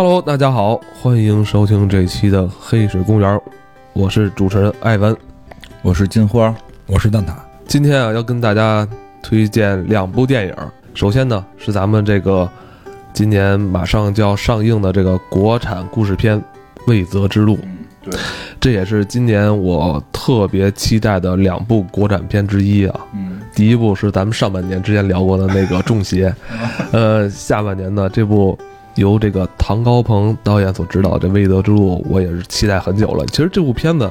Hello，大家好，欢迎收听这期的《黑水公园》，我是主持人艾文，我是金花，我是蛋挞。今天啊，要跟大家推荐两部电影。首先呢，是咱们这个今年马上就要上映的这个国产故事片《未择之路》。对，这也是今年我特别期待的两部国产片之一啊。嗯，第一部是咱们上半年之前聊过的那个《中邪》，呃，下半年呢这部由这个唐高鹏导演所执导的《未得之路》，我也是期待很久了。其实这部片子，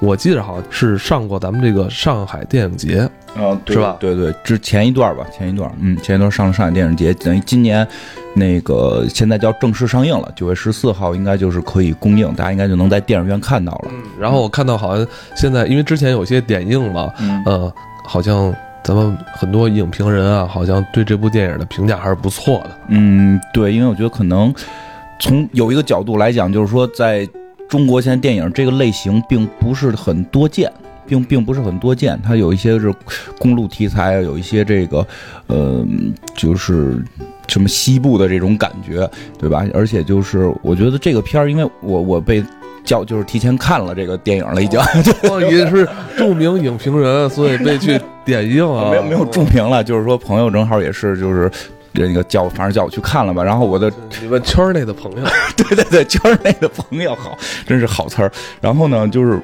我记得好像是上过咱们这个上海电影节，啊，是吧对对，之前一段吧，前一段，嗯，前一段上了上海电影节，等于今年那个现在就要正式上映了，九月十四号应该就是可以公映，大家应该就能在电影院看到了。然后我看到好像现在因为之前有些点映了，嗯呃，好像咱们很多影评人啊，好像对这部电影的评价还是不错的。嗯，对，因为我觉得可能从有一个角度来讲，就是说在中国现在电影这个类型并不是很多见。并并不是很多见，它有一些是公路题材，有一些这个，呃，就是什么西部的这种感觉，对吧？而且就是我觉得这个片儿，因为我我被叫就是提前看了这个电影了，已经哦，也是著名影评人，所以被去点映啊。没有没有著名了，就是说朋友正好也是就是那个叫反正叫我去看了吧，然后我的你们圈儿内的朋友，对对对，圈内的朋友好，真是好词儿。然后呢，就是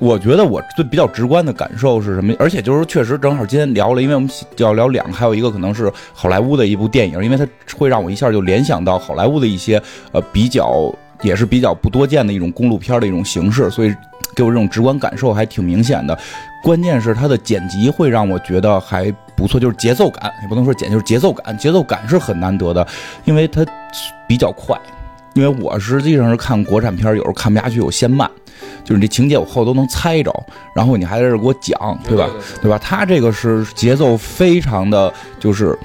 我觉得我最比较直观的感受是什么？而且就是确实正好今天聊了，因为我们要聊两个，还有一个可能是好莱坞的一部电影，因为它会让我一下就联想到好莱坞的一些呃比较也是比较不多见的一种公路片的一种形式，所以给我这种直观感受还挺明显的。关键是它的剪辑会让我觉得还不错，就是节奏感，也不能说剪，就是节奏感，节奏感是很难得的，因为它比较快。因为我实际上是看国产片，有时候看不下去，我先慢，就是你这情节我后都能猜着，然后你还在这给我讲，对吧？对吧？他这个是节奏非常的，就是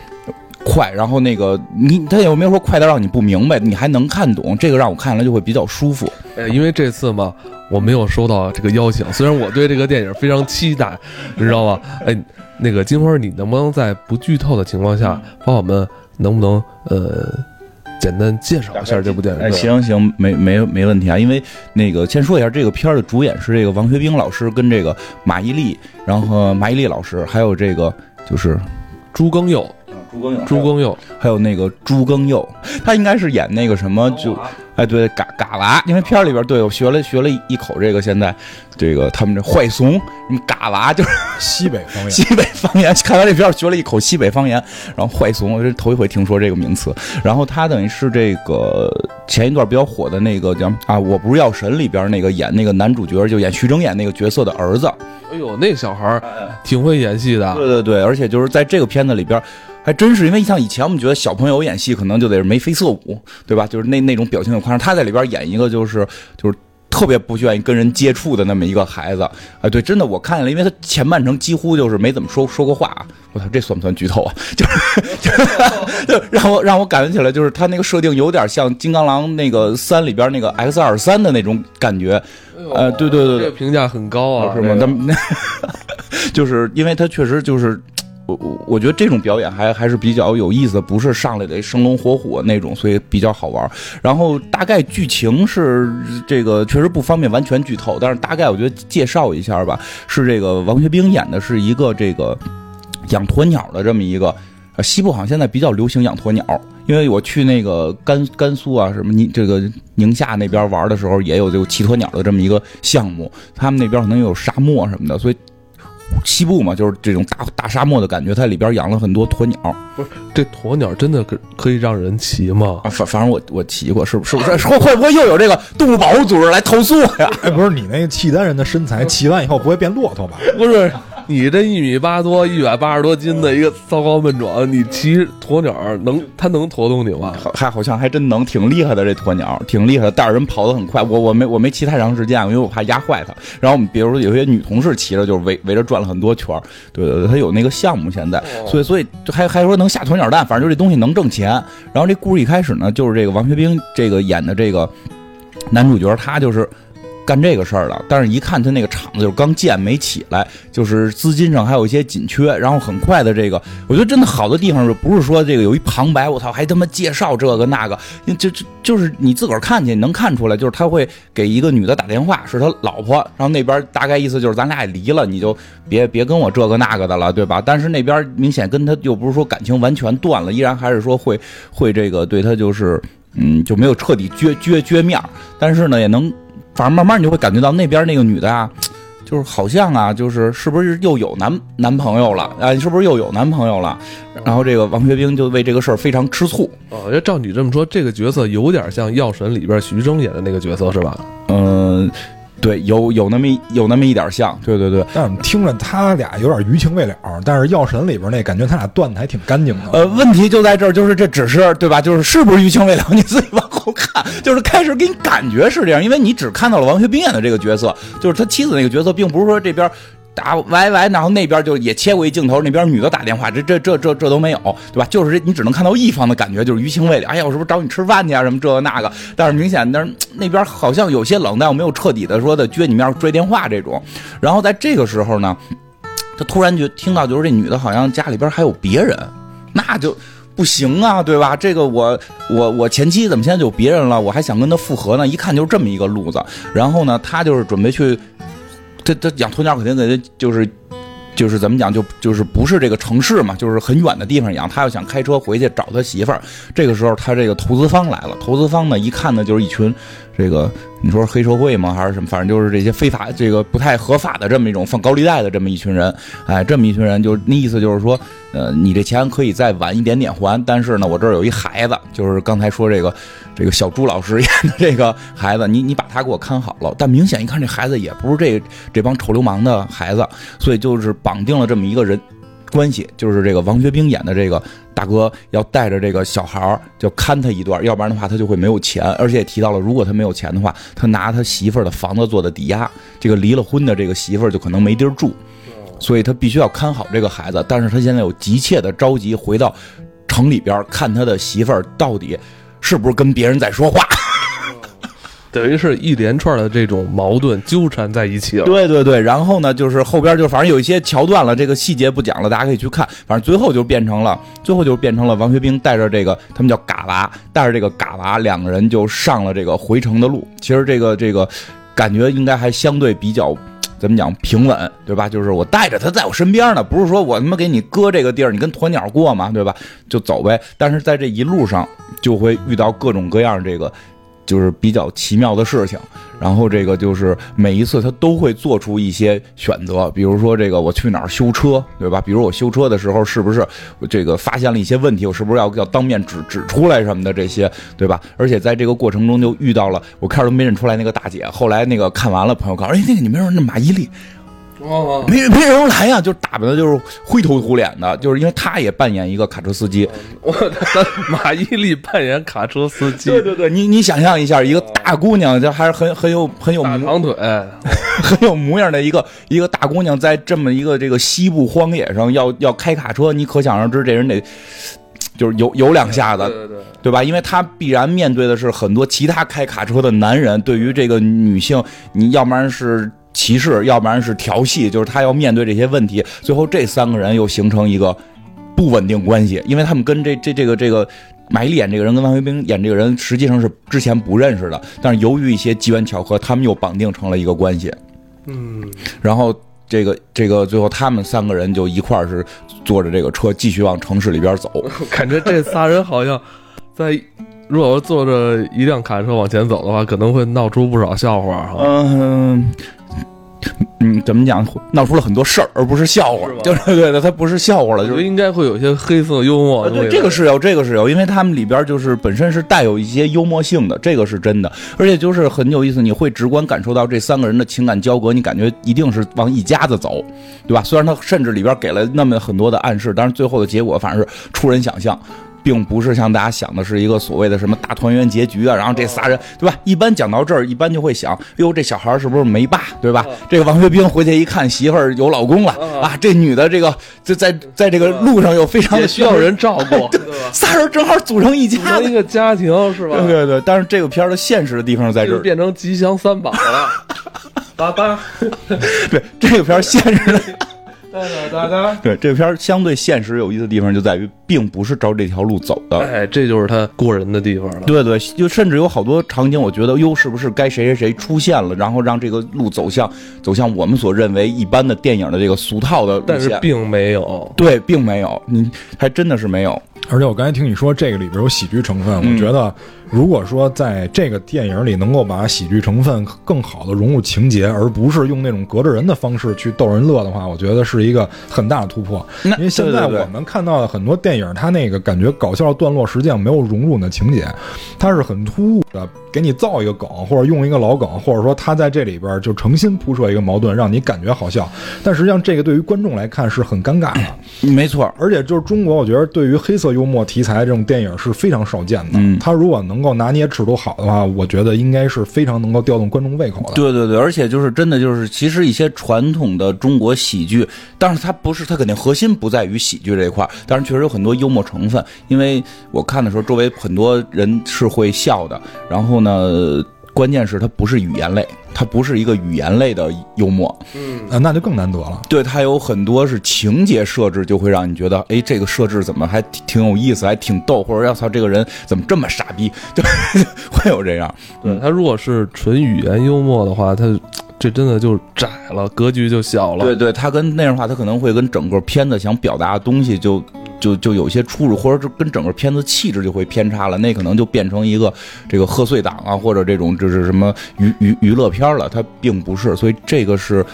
快，然后那个你他有没有说快到让你不明白，你还能看懂？这个让我看起来就会比较舒服。呃，因为这次嘛，我没有收到这个邀请，虽然我对这个电影非常期待，你知道吧？哎，那个金花，你能不能在不剧透的情况下，帮我们能不能呃？简单介绍一下这部电影。哎，行行，没没没问题啊。因为那个先说一下，这个片儿的主演是这个王学兵老师跟这个马伊琍，然后马伊琍老师，还有这个就是朱庚佑，朱庚佑，朱庚佑，还有那个朱庚佑，他应该是演那个什么就。哎，对，嘎嘎娃，因为片里边对我学了学了一口这个，现在这个他们这坏怂，什么嘎娃就是 西北方言，西北方言。看完这片学了一口西北方言，然后坏怂，我这头一回听说这个名词。然后他等于是这个前一段比较火的那个叫啊，我不是药神里边那个演那个男主角，就演徐峥演那个角色的儿子。哎呦，那小孩儿挺会演戏的。对对对，而且就是在这个片子里边。还真是，因为像以前我们觉得小朋友演戏可能就得是眉飞色舞，对吧？就是那那种表情很夸张。他在里边演一个就是就是特别不愿意跟人接触的那么一个孩子。啊，对，真的我看见了，因为他前半程几乎就是没怎么说说过话。我操，这算不算剧透啊？就是 就让我让我感觉起来，就是他那个设定有点像《金刚狼》那个三里边那个 X 二三的那种感觉。呃，对对对，这个评价很高啊，是吗？那那 就是因为他确实就是。我我我觉得这种表演还还是比较有意思，不是上来得生龙活虎那种，所以比较好玩。然后大概剧情是这个，确实不方便完全剧透，但是大概我觉得介绍一下吧。是这个王学兵演的是一个这个养鸵鸟的这么一个，西部好像现在比较流行养鸵鸟，因为我去那个甘甘肃啊什么宁这个宁夏那边玩的时候，也有这个骑鸵鸟的这么一个项目，他们那边可能有沙漠什么的，所以。西部嘛，就是这种大大沙漠的感觉，它里边养了很多鸵鸟。不是，这鸵鸟真的可可以让人骑吗？啊，反反正我我骑过，是不是不是？会会不会又有这个动物保护组织来投诉呀？哎，不是，你那个契丹人的身材骑完以后不会变骆驼吧？不是。你这一米八多、一百八十多斤的一个糟糕笨种，你骑鸵鸟能，它能驮动你吗？还好像还真能，挺厉害的这鸵鸟，挺厉害的，带着人跑得很快。我我没我没骑太长时间，因为我怕压坏它。然后我们比如说有些女同事骑着，就是围围着转了很多圈对对对，他有那个项目现在，所以所以还还说能下鸵鸟蛋，反正就这东西能挣钱。然后这故事一开始呢，就是这个王学兵这个演的这个男主角，他就是。干这个事儿的，但是一看他那个厂子就是刚建没起来，就是资金上还有一些紧缺，然后很快的这个，我觉得真的好的地方不是说这个有一旁白，我操，还他妈介绍这个那个，就就就是你自个儿看去能看出来，就是他会给一个女的打电话，是他老婆，然后那边大概意思就是咱俩也离了，你就别别跟我这个那个的了，对吧？但是那边明显跟他又不是说感情完全断了，依然还是说会会这个对他就是嗯就没有彻底撅撅撅面儿，但是呢也能。反正慢慢你就会感觉到那边那个女的啊，就是好像啊，就是是不是又有男男朋友了啊？是不是又有男朋友了？然后这个王学兵就为这个事儿非常吃醋。哦，要照你这么说，这个角色有点像《药神》里边徐峥演的那个角色是吧？嗯。对，有有那么有那么一点像，对对对。但我们听着他俩有点余情未了，但是《药神》里边那感觉他俩断的还挺干净的。呃，问题就在这儿，就是这只是对吧？就是是不是余情未了？你自己往后看，就是开始给你感觉是这样，因为你只看到了王学兵演的这个角色，就是他妻子那个角色，并不是说这边。打喂喂，然后那边就也切过一镜头，那边女的打电话，这这这这这都没有，对吧？就是你只能看到一方的感觉，就是余情未了。哎呀，我是不是找你吃饭去啊？什么这个那个？但是明显那那边好像有些冷淡，我没有彻底的说的撅你面拽电话这种。然后在这个时候呢，他突然就听到，就是这女的好像家里边还有别人，那就不行啊，对吧？这个我我我前妻怎么现在就有别人了？我还想跟他复合呢，一看就是这么一个路子。然后呢，他就是准备去。他他养鸵鸟肯定得就是，就是怎么讲就就是不是这个城市嘛，就是很远的地方养。他要想开车回去找他媳妇儿，这个时候他这个投资方来了。投资方呢一看呢就是一群这个你说黑社会吗还是什么？反正就是这些非法这个不太合法的这么一种放高利贷的这么一群人。哎，这么一群人就那意思就是说，呃，你这钱可以再晚一点点还，但是呢我这儿有一孩子，就是刚才说这个。这个小朱老师演的这个孩子，你你把他给我看好了。但明显一看，这孩子也不是这这帮臭流氓的孩子，所以就是绑定了这么一个人关系，就是这个王学兵演的这个大哥要带着这个小孩儿，就看他一段，要不然的话他就会没有钱。而且也提到了，如果他没有钱的话，他拿他媳妇儿的房子做的抵押，这个离了婚的这个媳妇儿就可能没地儿住，所以他必须要看好这个孩子。但是他现在有急切的着急回到城里边看他的媳妇儿到底。是不是跟别人在说话？等于是一连串的这种矛盾纠缠在一起了。对对对，然后呢，就是后边就反正有一些桥段了，这个细节不讲了，大家可以去看。反正最后就变成了，最后就变成了王学兵带着这个他们叫嘎娃，带着这个嘎娃，两个人就上了这个回城的路。其实这个这个感觉应该还相对比较。怎么讲平稳，对吧？就是我带着他在我身边呢，不是说我他妈给你搁这个地儿，你跟鸵鸟过嘛，对吧？就走呗。但是在这一路上，就会遇到各种各样这个。就是比较奇妙的事情，然后这个就是每一次他都会做出一些选择，比如说这个我去哪儿修车，对吧？比如我修车的时候是不是这个发现了一些问题，我是不是要要当面指指出来什么的这些，对吧？而且在这个过程中就遇到了，我开始都没认出来那个大姐，后来那个看完了，朋友告诉哎，那个你没认那马伊琍。没没人来呀，就打扮的就是灰头土脸的，就是因为他也扮演一个卡车司机。我 马伊琍扮演卡车司机。对对对，你你想象一下，一个大姑娘，就还是很很有很有长腿，很有模样的一个一个大姑娘，在这么一个这个西部荒野上要要开卡车，你可想而知，这人得就是有有两下子，对对对吧？因为他必然面对的是很多其他开卡车的男人，对于这个女性，你要不然是。歧视，要不然是调戏，就是他要面对这些问题。最后这三个人又形成一个不稳定关系，因为他们跟这这这个这个马伊琍演这个人跟王学兵演这个人实际上是之前不认识的，但是由于一些机缘巧合，他们又绑定成了一个关系。嗯，然后这个这个最后他们三个人就一块儿是坐着这个车继续往城市里边走。感觉这仨人好像在。如果坐着一辆卡车往前走的话，可能会闹出不少笑话。嗯嗯，怎么讲？闹出了很多事儿，而不是笑话。就是对的，它不是笑话了，就是应该会有一些黑色幽默。对，这个是有，这个是有，因为他们里边就是本身是带有一些幽默性的，这个是真的。而且就是很有意思，你会直观感受到这三个人的情感交割，你感觉一定是往一家子走，对吧？虽然他甚至里边给了那么很多的暗示，但是最后的结果反而是出人想象。并不是像大家想的是一个所谓的什么大团圆结局啊，然后这仨人对吧？一般讲到这儿，一般就会想，哟，这小孩是不是没爸，对吧？这个王学兵回去一看，媳妇儿有老公了啊，这女的这个就在在这个路上又非常的需要人照顾，仨人正好组成一家，一个家庭是吧？对对对，但是这个片儿的现实的地方在这儿，变成吉祥三宝了。哒哒对这个片儿现实的，哒哒哒。对这个片儿相对现实有意思的地方就在于，并不是照这条路走的。哎，这就是他过人的地方了。对对，就甚至有好多场景，我觉得哟，是不是该谁谁谁出现了，然后让这个路走向走向我们所认为一般的电影的这个俗套的路线？但是并没有。对，并没有，你还真的是没有。而且我刚才听你说这个里边有喜剧成分，嗯我觉得如果说在这个电影里能够把喜剧成分更好的融入情节，而不是用那种隔着人的方式去逗人乐的话，我觉得是一个很大的突破。因为现在我们看到的很多电影，它那个感觉搞笑段落实际上没有融入你的情节，它是很突兀的，给你造一个梗，或者用一个老梗，或者说他在这里边就诚心铺设一个矛盾，让你感觉好笑。但实际上这个对于观众来看是很尴尬的。没错，而且就是中国，我觉得对于黑色幽默题材这种电影是非常少见的。嗯他如果能够拿捏尺度好的话，我觉得应该是非常能够调动观众胃口的。对对对，而且就是真的就是，其实一些传统的中国喜剧，但是它不是，它肯定核心不在于喜剧这一块儿，但是确实有很多幽默成分。因为我看的时候，周围很多人是会笑的，然后呢。关键是它不是语言类，它不是一个语言类的幽默，啊，那就更难得了。对它有很多是情节设置，就会让你觉得，哎，这个设置怎么还挺挺有意思，还挺逗，或者要操这个人怎么这么傻逼，就 会有这样。对他如果是纯语言幽默的话，他这真的就窄了，格局就小了。对对，他跟那样的话，他可能会跟整个片子想表达的东西就就就有些出入，或者是跟整个片子气质就会偏差了，那可能就变成一个这个贺岁档啊，或者这种就是什么娱娱娱乐片了，它并不是，所以这个是。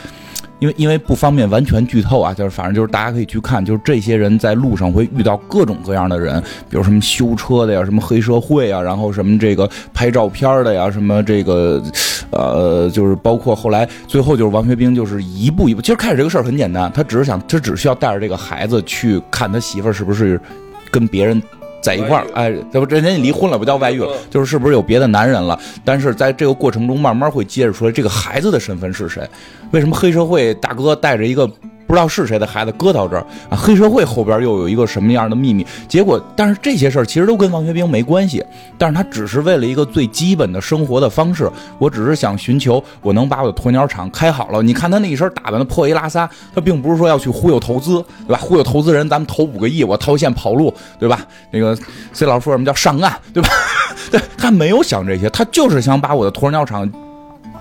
因为因为不方便完全剧透啊，就是反正就是大家可以去看，就是这些人在路上会遇到各种各样的人，比如什么修车的呀，什么黑社会啊，然后什么这个拍照片的呀，什么这个，呃，就是包括后来最后就是王学兵就是一步一步，其实开始这个事儿很简单，他只是想他只需要带着这个孩子去看他媳妇儿是不是跟别人。在一块儿，哎，这不人家离婚了，不叫外遇了，就是是不是有别的男人了？但是在这个过程中，慢慢会揭示出来这个孩子的身份是谁。为什么黑社会大哥带着一个不知道是谁的孩子搁到这儿啊？黑社会后边又有一个什么样的秘密？结果，但是这些事儿其实都跟王学兵没关系，但是他只是为了一个最基本的生活的方式。我只是想寻求我能把我的鸵鸟场开好了。你看他那一身打扮的破衣拉撒，他并不是说要去忽悠投资，对吧？忽悠投资人，咱们投五个亿，我套现跑路，对吧？那个 C 老师说什么叫上岸，对吧？对他没有想这些，他就是想把我的鸵鸟场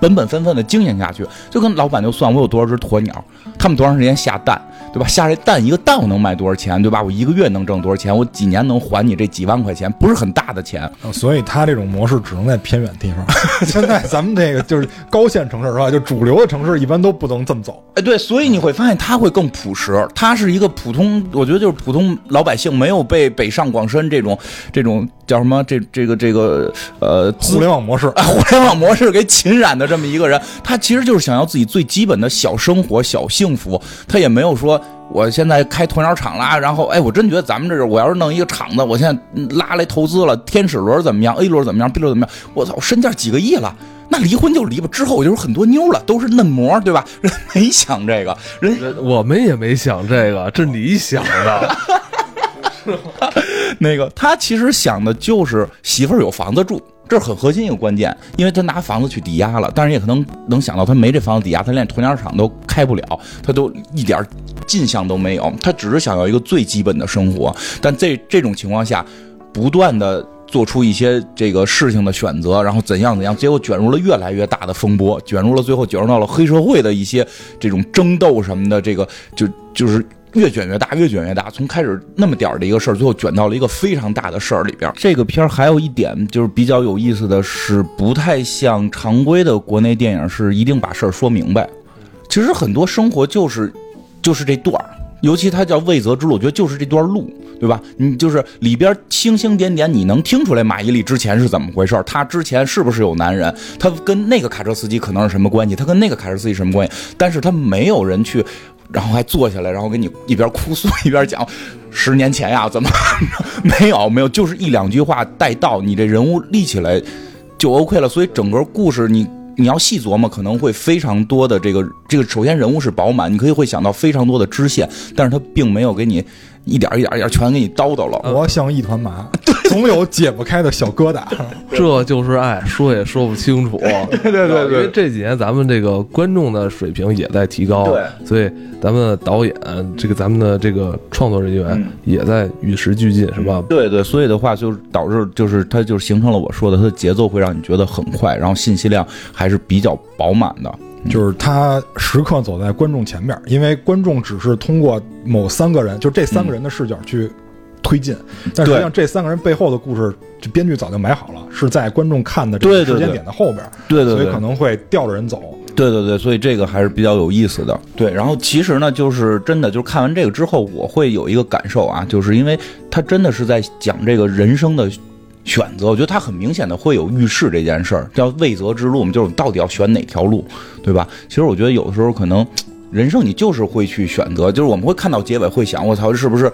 本本分分的经营下去，就跟老板就算我有多少只鸵鸟，他们多长时间下蛋，对吧？下这蛋一个蛋我能卖多少钱，对吧？我一个月能挣多少钱？我几年能还你这几万块钱？不是很大的钱。呃所以他这种模式只能在偏远地方。现在咱们这个就是高线城市是吧？就主流的城市一般都不能这么走。哎，对，所以你会发现他会更朴实，他是一个普通，我觉得就是普通老百姓，没有被北上广深这种这种叫什么这这个这个呃互联网模式，啊，互联网模式给侵染的这么一个人，他其实就是想要自己最基本的小生活、小幸福，他也没有说我现在开鸵鸟厂啦，然后哎，我真觉得咱们这是我要是弄一个厂子，我现在嗯拉来投资了，天使轮怎么样，A 轮怎么样，B 轮怎么样，我操，身价几个亿了。那离婚就离吧，之后我就是很多妞了，都是嫩模，对吧？人没想这个，人人我们也没想这个，这你想的。那个他其实想的就是媳妇儿有房子住，这是很核心一个关键，因为他拿房子去抵押了，但是也可能能想到他没这房子抵押，他连鸵鸟场都开不了，他都一点进项都没有，他只是想要一个最基本的生活，但这这种情况下，不断的。做出一些这个事情的选择，然后怎样怎样，结果卷入了越来越大的风波，卷入了最后卷入到了黑社会的一些这种争斗什么的，这个就就是越卷越大，越卷越大。从开始那么点儿的一个事儿，最后卷到了一个非常大的事儿里边。这个片儿还有一点就是比较有意思的是，不太像常规的国内电影是一定把事儿说明白。其实很多生活就是就是这段儿。尤其它叫魏泽之路，我觉得就是这段路，对吧？你就是里边星星点点，你能听出来马伊琍之前是怎么回事儿？她之前是不是有男人？她跟那个卡车司机可能是什么关系？她跟那个卡车司机什么关系？但是她没有人去，然后还坐下来，然后给你一边哭诉 一边讲，十年前呀怎么 没有没有，就是一两句话带到，你这人物立起来就 OK 了。所以整个故事你。你要细琢磨，可能会非常多的这个这个。首先，人物是饱满，你可以会想到非常多的支线，但是他并没有给你一点一点一点全给你叨叨了。我像一团麻，总有解不开的小疙瘩。这就是爱，说也说不清楚。对对对因为这几年咱们这个观众的水平也在提高，对，所以咱们的导演，这个咱们的这个创作人员嗯也在与时俱进，是吧？对对，所以的话就是导致就是它就形成了我说的，它的节奏会让你觉得很快，然后信息量还是比较饱满的。就是他时刻走在观众前面，因为观众只是通过某三个人，就这三个人的视角去推进，但实际上这三个人背后的故事，就编剧早就买好了，是在观众看的这个时间点的后边，对对对所以可能会吊着人走。对对对，所以这个还是比较有意思的。对，然后其实呢，就是真的，就是看完这个之后，我会有一个感受啊，就是因为他真的是在讲这个人生的选择，我觉得他很明显的会有预示这件事儿，叫未择之路嘛，就是你到底要选哪条路，对吧？其实我觉得有的时候可能人生你就是会去选择，就是我们会看到结尾会想，我操，是不是？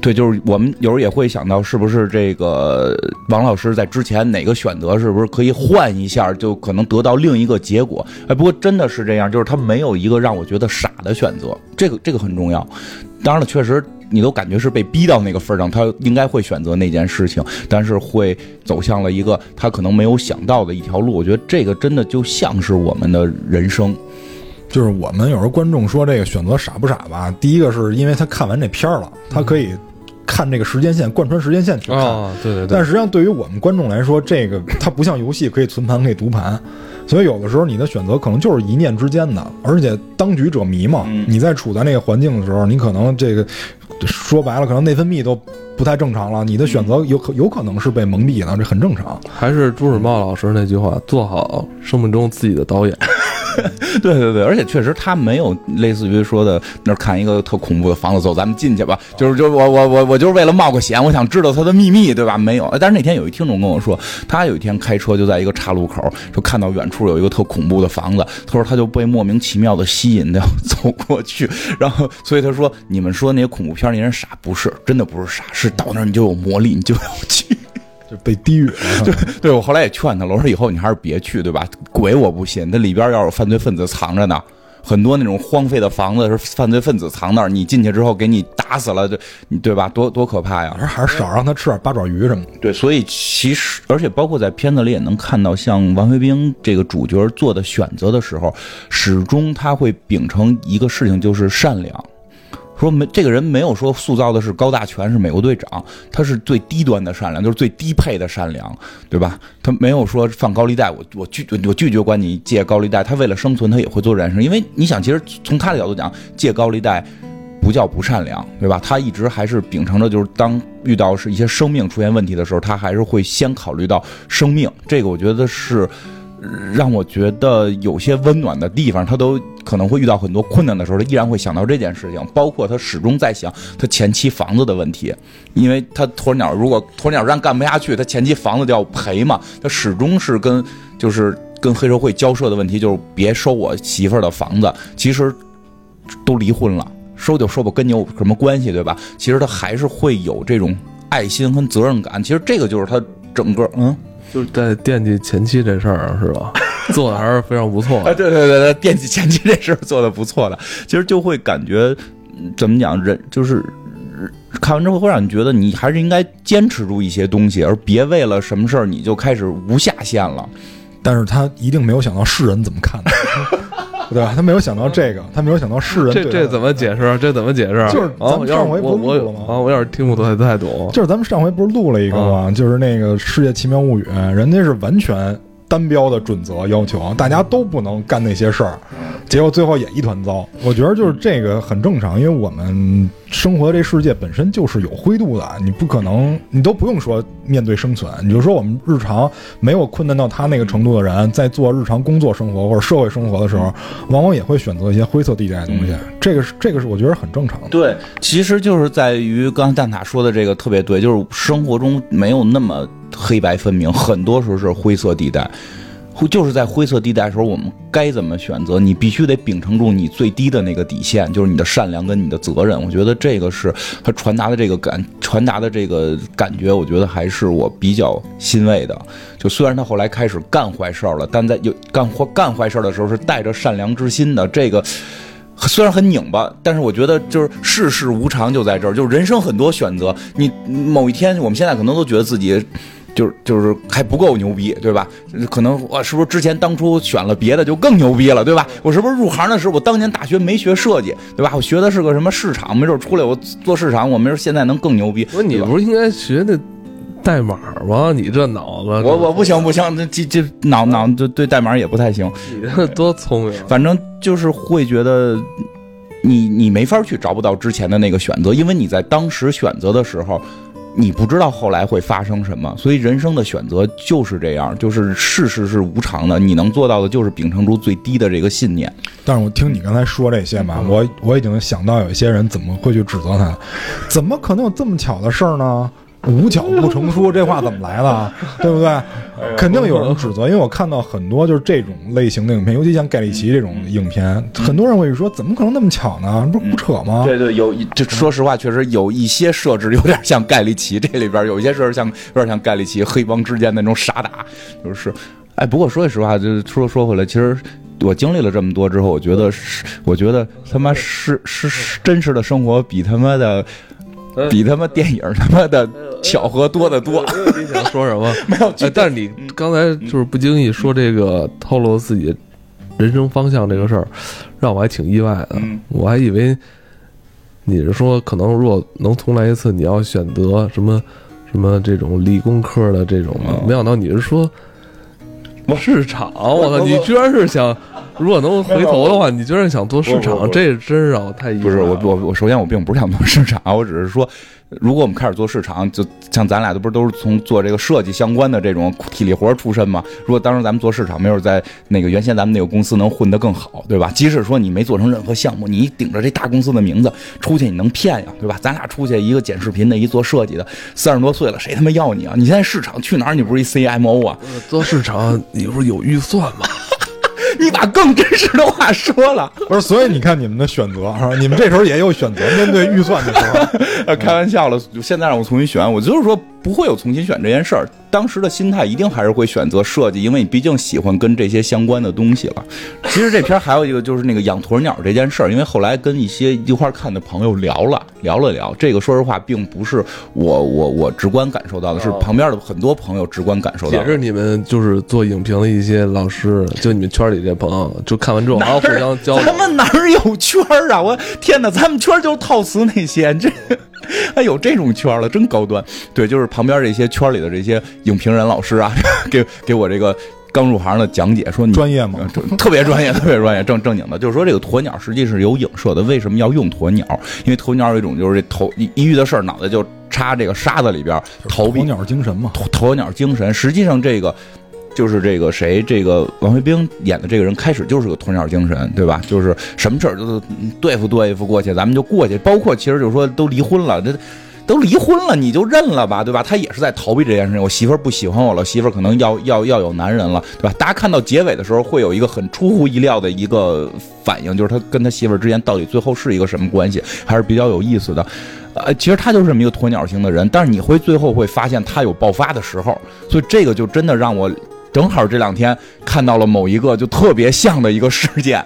对，就是我们有时候也会想到，是不是这个王老师在之前哪个选择，是不是可以换一下，就可能得到另一个结果？哎，不过真的是这样，就是他没有一个让我觉得傻的选择，这个这个很重要。当然了，确实你都感觉是被逼到那个份儿上，他应该会选择那件事情，但是会走向了一个他可能没有想到的一条路。我觉得这个真的就像是我们的人生。就是我们有时候观众说这个选择傻不傻吧？第一个是因为他看完这片儿了，他可以看这个时间线，贯穿时间线去看。啊，对对对但，实际上，对于我们观众来说，这个它不像游戏可以存盘可以读盘，所以有的时候你的选择可能就是一念之间的，而且当局者迷嘛，嗯你在处在那个环境的时候，你可能这个说白了，可能内分泌都不太正常了，你的选择有可有可能是被蒙蔽的，这很正常。还是朱世茂老师那句话，做好生命中自己的导演。对对对，而且确实他没有类似于说的那儿看一个特恐怖的房子，走，咱们进去吧。就是就是我我我我就是为了冒个险，我想知道他的秘密，对吧？没有。但是那天有一听众跟我说，他有一天开车就在一个岔路口，就看到远处有一个特恐怖的房子，他说他就被莫名其妙的吸引的走过去，然后所以他说你们说那些恐怖片那人傻，不是真的不是傻，是到那儿你就有魔力，你就要去。就被低语了，对对我后来也劝他了，我说以后你还是别去，对吧？鬼我不信，那里边要有犯罪分子藏着呢。很多那种荒废的房子是犯罪分子藏那儿，你进去之后给你打死了，就你对吧？多多可怕呀！而还是少让他吃点八爪鱼什么的。对，所以其实，而且包括在片子里也能看到，像王飞兵这个主角做的选择的时候，始终他会秉承一个事情，就是善良。说没这个人没有说塑造的是高大全是美国队长，他是最低端的善良，就是最低配的善良，对吧？他没有说放高利贷，我我拒我拒绝管你借高利贷，他为了生存他也会做这件事，因为你想，其实从他的角度讲，借高利贷。不叫不善良，对吧？他一直还是秉承着，就是当遇到是一些生命出现问题的时候，他还是会先考虑到生命。这个我觉得是让我觉得有些温暖的地方。他都可能会遇到很多困难的时候，他依然会想到这件事情。包括他始终在想他前妻房子的问题，因为他鸵鸟如果鸵鸟站干不下去，他前妻房子就要赔嘛。他始终是跟就是跟黑社会交涉的问题，就是别收我媳妇儿的房子。其实都离婚了。收就收吧，跟你有什么关系，对吧？其实他还是会有这种爱心和责任感。其实这个就是他整个，嗯，就是在惦记前妻这事儿上是吧？做的还是非常不错啊，的。对对对对，惦记前妻这事儿做的不错的。其实就会感觉，嗯怎么讲，人就是呃看完之后会让你觉得，你还是应该坚持住一些东西，而别为了什么事儿你就开始无下限了。但是他一定没有想到世人怎么看的，对吧？他没有想到这个，他没有想到世人这这怎么解释？这怎么解释？就是咱们上回不是录了吗啊，我要是听不太太懂，就是咱们上回不是录了一个吗？就是那个《世界奇妙物语》，人家是完全单标的准则要求，大家都不能干那些事儿，结果最后也一团糟。我觉得就是这个很正常，因为我们生活的这世界本身就是有灰度的，你不可能，你都不用说面对生存，你就说我们日常没有困难到他那个程度的人，在做日常工作生活或者社会生活的时候，往往也会选择一些灰色地带的东西。这个是这个是我觉得很正常的。对，其实就是在于刚才蛋挞说的这个特别对，就是生活中没有那么黑白分明，很多时候是灰色地带。就是在灰色地带的时候，我们该怎么选择？你必须得秉承住你最低的那个底线，就是你的善良跟你的责任。我觉得这个是他传达的这个感，传达的这个感觉，我觉得还是我比较欣慰的。就虽然他后来开始干坏事儿了，但在有干坏干坏事儿的时候是带着善良之心的。这个虽然很拧巴，但是我觉得就是世事无常就在这儿，就是人生很多选择。你某一天，我们现在可能都觉得自己。就是就是还不够牛逼，对吧？可能我是不是之前当初选了别的就更牛逼了，对吧？我是不是入行的时候我当年大学没学设计，对吧？我学的是个什么市场，没准出来我做市场，我没准现在能更牛逼。不是，你不是应该学那代码吗？你这脑子，我我不行不行，这这脑脑就对代码也不太行。你这多聪明，反正就是会觉得你你没法去找不到之前的那个选择，因为你在当时选择的时候。你不知道后来会发生什么，所以人生的选择就是这样，就是事实是无常的。你能做到的就是秉承住最低的这个信念。但是我听你刚才说这些嘛，我我已经想到有一些人怎么会去指责他，怎么可能有这么巧的事儿呢？无巧不成书，这话怎么来的？对不对？肯定有人指责，因为我看到很多就是这种类型的影片，尤其像盖里奇这种影片，很多人会说，怎么可能那么巧呢？不是胡扯吗？对对，有这说实话，确实有一些设置有点像盖里奇，这里边有一些设置像有点像盖里奇黑帮之间那种傻打，就是，哎，不过说句实话，就说说回来，其实我经历了这么多之后，我觉得是，我觉得他妈是是是真实的生活比他妈的。比他妈电影他妈的巧合多得多。你想说什么？没有。但是你刚才就是不经意说这个透露自己人生方向这个事儿，让我还挺意外的。我还以为你是说可能如果能重来一次，你要选择什么什么这种理工科的这种的。没想到你是说市场。我操！你居然是想。如果能回头的话，你居然想做市场，这真让我太意外。不是我我我，首先我并不是想做市场，我只是说。如果我们开始做市场，就像咱俩都不是都是从做这个设计相关的这种体力活出身吗？如果当时咱们做市场，没有在那个原先咱们那个公司能混得更好，对吧？即使说你没做成任何项目，你顶着这大公司的名字出去，你能骗呀，对吧？咱俩出去，一个剪视频的，一做设计的，三十多岁了，谁他妈要你啊？你现在市场去哪儿？你不是一 CMO 啊？做市场，你不是有预算吗？你把更真实的话说了，不是？所以你看你们的选择，你们这时候也有选择，面对预算的时候，开玩笑了。现在让我重新选，我就是说。不会有重新选这件事儿，当时的心态一定还是会选择设计，因为你毕竟喜欢跟这些相关的东西了。其实这片还有一个就是那个养鸵鸟这件事儿，因为后来跟一些一块看的朋友聊了聊了聊，这个说实话并不是我我我直观感受到的，是旁边的很多朋友直观感受到。也是你们就是做影评的一些老师，就你们圈里这朋友，就看完之后然后互相交流。他们哪儿有圈儿啊？我天哪，咱们圈就是套词那些这。还有这种圈了，真高端。对，就是旁边这些圈里的这些影评人老师啊，给给我这个刚入行的讲解，说你专业吗？特别专业，特别专业，正正经的。就是说这个鸵鸟实际是有影射的。为什么要用鸵鸟？因为鸵鸟有一种就是这头一一遇的事儿，脑袋就插这个沙子里边，逃避。鸵鸟精神嘛，鸵鸟精神。实际上这个。就是这个谁，这个王卫兵演的这个人，开始就是个鸵鸟精神，对吧？就是什么事儿都对付对付过去，咱们就过去。包括其实就是说都离婚了，这都离婚了，你就认了吧，对吧？他也是在逃避这件事情。我媳妇儿不喜欢我了，媳妇儿可能要要要有男人了，对吧？大家看到结尾的时候，会有一个很出乎意料的一个反应，就是他跟他媳妇儿之间到底最后是一个什么关系，还是比较有意思的。呃，其实他就是这么一个鸵鸟型的人，但是你会最后会发现他有爆发的时候，所以这个就真的让我。正好这两天看到了某一个就特别像的一个事件，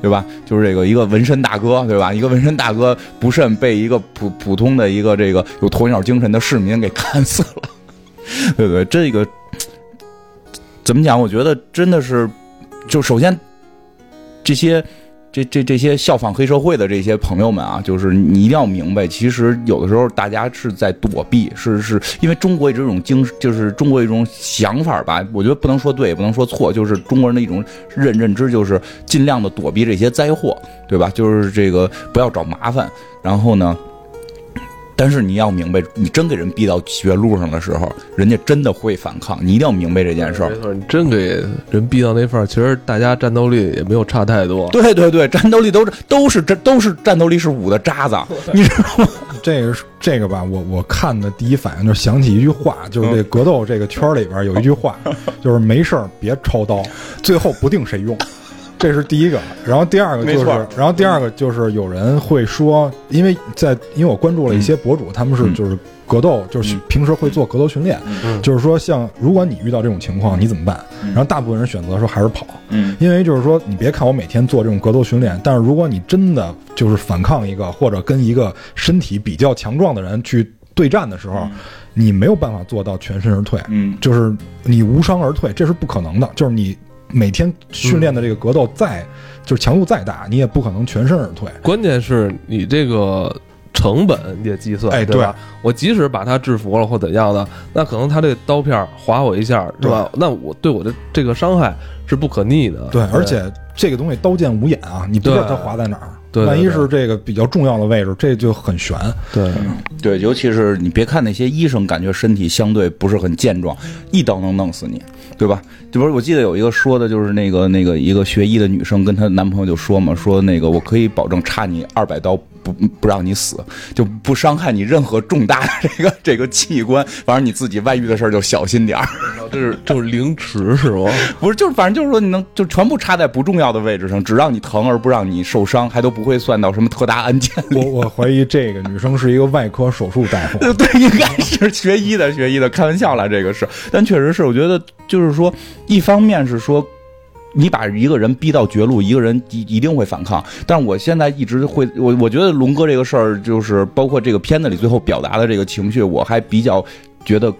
对吧？就是这个一个纹身大哥，对吧？一个纹身大哥不慎被一个普普通的一个这个有鸵鸟精神的市民给砍死了，对不对？这个怎么讲？我觉得真的是，就首先这些。这这这些效仿黑社会的这些朋友们啊，就是你一定要明白，其实有的时候大家是在躲避，是是因为中国这种精，就是中国一种想法吧。我觉得不能说对，也不能说错，就是中国人的一种认认知，就是尽量的躲避这些灾祸，对吧？就是这个不要找麻烦，然后呢。但是你要明白，你真给人逼到绝路上的时候，人家真的会反抗。你一定要明白这件事儿。没错，你真给人逼到那份儿，其实大家战斗力也没有差太多。对对对，战斗力都是都是这都是战斗力是五的渣子，你知道吗？这个这个吧，我我看的第一反应就想起一句话，就是这格斗这个圈里边有一句话，就是没事儿别抄刀，最后不定谁用。这是第一个。然后第二个就是然后第二个就是有人会说，因为在因为我关注了一些博主，他们是嗯。就是格斗，就是嗯。平时会做格斗训练，嗯。就是说像如果你遇到这种情况，你怎么办？嗯。然后大部分人选择说还是跑，嗯。因为就是说你别看我每天做这种格斗训练，但是如果你真的就是反抗一个或者跟一个身体比较强壮的人去对战的时候，你没有办法做到全身而退，嗯。就是你无伤而退，这是不可能的。就是你每天训练的这个格斗再、就是强度再大，你也不可能全身而退。关键是你这个成本你得计算，哎对吧？我即使把他制服了或怎样的，那可能他这刀片划我一下，是吧？那我对我的这个伤害是不可逆的。对，而且这个东西刀剑无眼啊，你不知道它划在哪对万一是这个比较重要的位置，这就很悬。对，对，尤其是你别看那些医生，感觉身体相对不是很健壮，一刀能弄死你，对吧？这不是我记得有一个说的，就是那个那个一个学医的女生跟她男朋友就说嘛，说那个我可以保证差你二百刀不不让你死，就不伤害你任何重大的这个这个器官，反正你自己外遇的事儿就小心点儿。这是就是凌迟是吗？不是，就是反正就是说你能就全部插在不重要的位置上，只让你疼而不让你受伤，还都不会算到什么特大案件里。我我怀疑这个女生是一个外科手术大夫。对对，应该是学医的，学医的，开玩笑了，这个是，但确实是，我觉得就是说，一方面是说。你把一个人逼到绝路，一个人一一定会反抗。但是我现在一直会，我我觉得龙哥这个事儿，就是包括这个片子里最后表达的这个情绪，我还比较觉得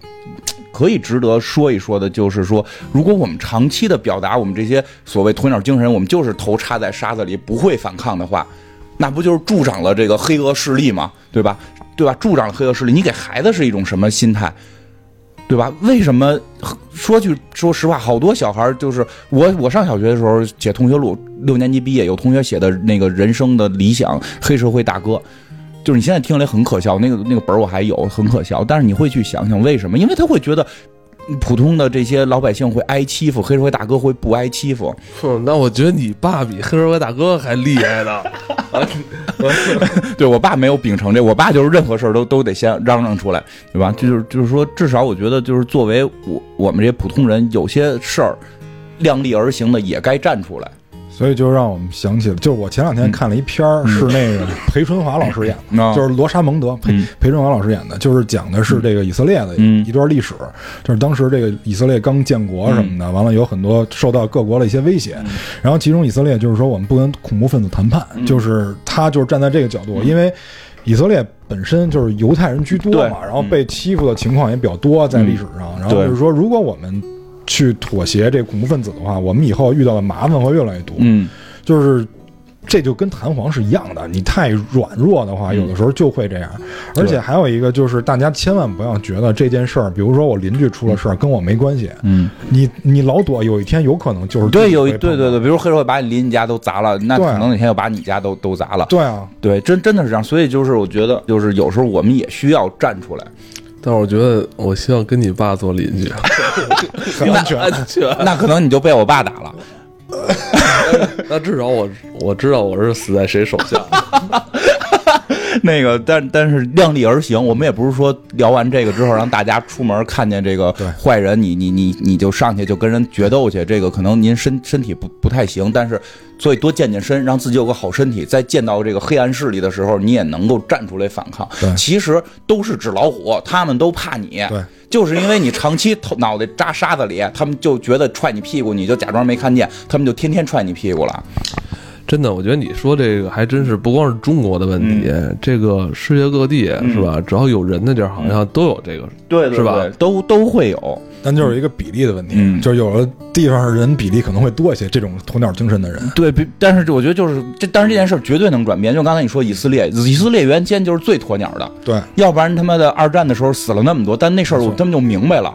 可以值得说一说的，就是说，如果我们长期的表达我们这些所谓鸵鸟精神，我们就是头插在沙子里不会反抗的话，那不就是助长了这个黑恶势力吗？对吧？对吧？助长了黑恶势力，你给孩子是一种什么心态？对吧？为什么说句说实话，好多小孩就是我，我上小学的时候写同学录，六年级毕业有同学写的那个人生的理想，黑社会大哥。就是你现在听来很可笑，那个那个本我还有，很可笑。但是你会去想想为什么？因为他会觉得普通的这些老百姓会挨欺负，黑社会大哥会不挨欺负。哼，那我觉得你爸比黑社会大哥还厉害呢。对我爸没有秉承这，我爸就是任何事儿都都得先嚷嚷出来，对吧？就是就是说，至少我觉得就是作为我我们这些普通人，有些事儿量力而行的也该站出来。所以就让我们想起了，就是我前两天看了一片儿，是那个裴春华老师演的，啊。就是罗莎蒙德，裴嗯。裴春华老师演的，就是讲的是这个以色列的嗯。一段历史，就是当时这个以色列刚建国什么的，完了有很多受到各国的一些威胁，然后其中以色列就是说我们不跟恐怖分子谈判，就是他就是站在这个角度，因为。以色列本身就是犹太人居多嘛，然后被欺负的情况也比较多，在历史上。然后就是说，如果我们去妥协这恐怖分子的话，我们以后遇到的麻烦会越来越多。嗯，就是这就跟弹簧是一样的，你太软弱的话，嗯有的时候就会这样。而且还有一个就是，大家千万不要觉得这件事儿，比如说我邻居出了事儿，跟我没关系。嗯，你你老躲，有一天有可能就是对，有一对对对，比如黑社会把你邻居家都砸了，那可能哪天又把你家都都砸了。对啊，对，真真的是这样。所以就是我觉得，就是有时候我们也需要站出来。但是我觉得，我希望跟你爸做邻居，很安全。安全。那可能你就被我爸打了。那至少我我知道我是死在谁手下。那个，但但是量力而行，我们也不是说聊完这个之后让大家出门看见这个坏人，你你你你就上去就跟人决斗去，这个可能您身身体不不太行，但是所以多健健身，让自己有个好身体，在见到这个黑暗势力的时候，你也能够站出来反抗对。其实都是纸老虎，他们都怕你。对。就是因为你长期头脑袋扎沙子里，他们就觉得踹你屁股，你就假装没看见，他们就天天踹你屁股了。真的，我觉得你说这个还真是不光是中国的问题，这个世界各地是吧？只要有人的地儿，好像都有这个。对是吧？都都会有。但就是一个比例的问题，嗯就是有的地方人比例可能会多一些，这种鸵鸟精神的人。对，比但是我觉得就是这，但是这件事绝对能转变。就刚才你说以色列，以色列原先就是最鸵鸟的，对，要不然他妈的二战的时候死了那么多，但那事儿我他们就明白了。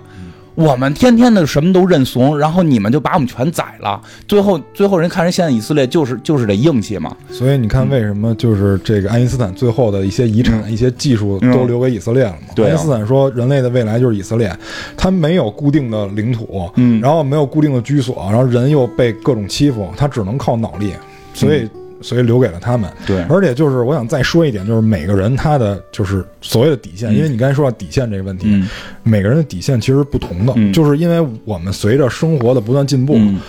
我们天天的什么都认怂，然后你们就把我们全宰了。最后，最后人看人现在以色列就是就是得硬气嘛。所以你看，为什么就是这个爱因斯坦最后的一些遗产、一些技术都留给以色列了嘛？对啊爱因斯坦说，人类的未来就是以色列，他没有固定的领土，嗯然后没有固定的居所，然后人又被各种欺负，他只能靠脑力，所以。所以留给了他们，对。而且就是我想再说一点，就是每个人他的就是所谓的底线，因为你刚才说到底线这个问题，嗯每个人的底线其实不同的，嗯。就是因为我们随着生活的不断进步，嗯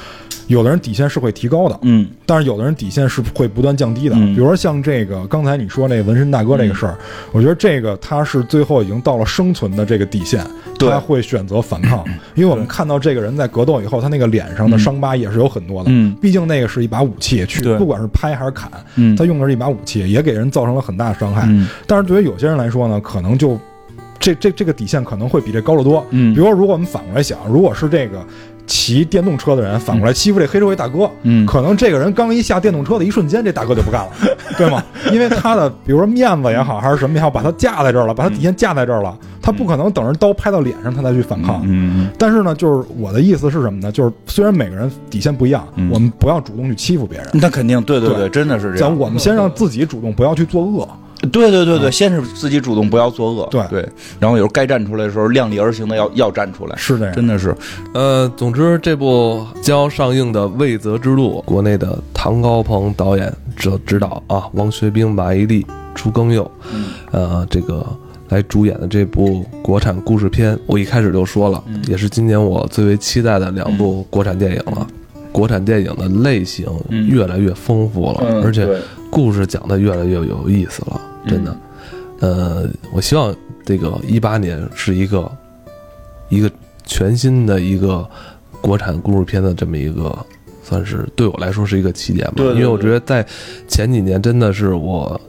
有的人底线是会提高的，嗯但是有的人底线是会不断降低的。嗯比如说像这个刚才你说那个纹身大哥这个事儿，我觉得这个他是最后已经到了生存的这个底线，对他会选择反抗，因为我们看到这个人在格斗以后，他那个脸上的伤疤也是有很多的。嗯毕竟那个是一把武器，去不管是拍还是砍，嗯他用的是一把武器，也给人造成了很大的伤害。嗯但是对于有些人来说呢，可能就这这这个底线可能会比这高得多。嗯比如说，如果我们反过来想，如果是这个骑电动车的人反过来欺负这黑社会大哥，嗯可能这个人刚一下电动车的一瞬间，这大哥就不干了，对吗？因为他的比如说面子也好，还是什么也好，把他架在这儿了，把他底线架在这儿了，他不可能等人刀拍到脸上他再去反抗。嗯但是呢，就是我的意思是什么呢？就是虽然每个人底线不一样，嗯我们不要主动去欺负别人。那肯定，对对对对，真的是这样。咱我们先让自己主动，不要去作恶。对对对对，先是自己主动，不要作恶。对对，然后有时候该站出来的时候，量力而行的要要站出来。是的。真的是，呃，总之这部将要上映的《魏泽之路》，国内的唐高鹏导演指指导啊，王学兵、马伊琍、朱庚佑，嗯呃，这个来主演的这部国产故事片，我一开始就说了，嗯也是今年我最为期待的两部国产电影了。国产电影的类型嗯越来越丰富了，嗯而且故事讲的越来越有意思了，真的。呃，我希望这个一八年是一个一个全新的一个国产故事片的这么一个，算是对我来说是一个起点吧。因为我觉得在前几年真的是我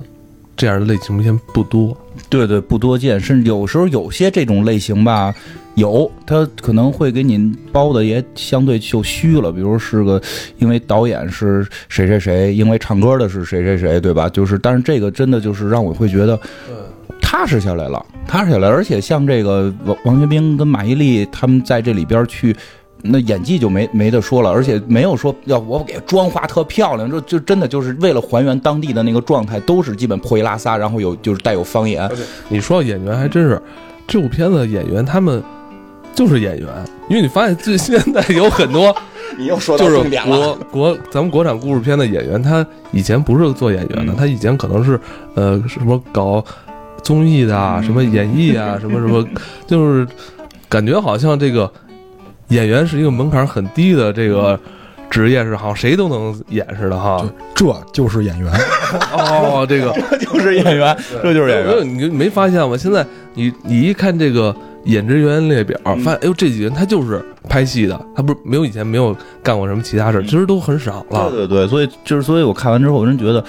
这样的类型片不多。对对，不多见，甚至有时候有些这种类型吧，有他可能会给你包的也相对就虚了，比如是个因为导演是谁谁谁，因为唱歌的是谁谁谁，对吧？就是，但是这个真的就是让我会觉得踏实下来了，踏实下来，而且像这个王王学兵跟马伊琍他们在这里边去。那演技就没没得说了，而且没有说要我给妆化特漂亮，就就真的就是为了还原当地的那个状态，都是基本破衣拉撒，然后有就是带有方言，你说演员还真是，这部片子演员他们就是演员，因为你发现最现在有很多 你又说到重点了国国咱们国产故事片的演员，他以前不是做演员的，嗯他以前可能是呃什么搞综艺的啊，嗯什么演艺啊，什么什么，就是感觉好像这个演员是一个门槛很低的这个职业，是好像谁都能演似的哈。这就是演员。哦，这个就是演员，这就是演员。你没发现吗？现在你你一看这个演职员列表，嗯发现哎呦这几个人他就是拍戏的，他不是没有以前没有干过什么其他事，嗯其实都很少了。对对对，所以就是所以我看完之后，我真觉得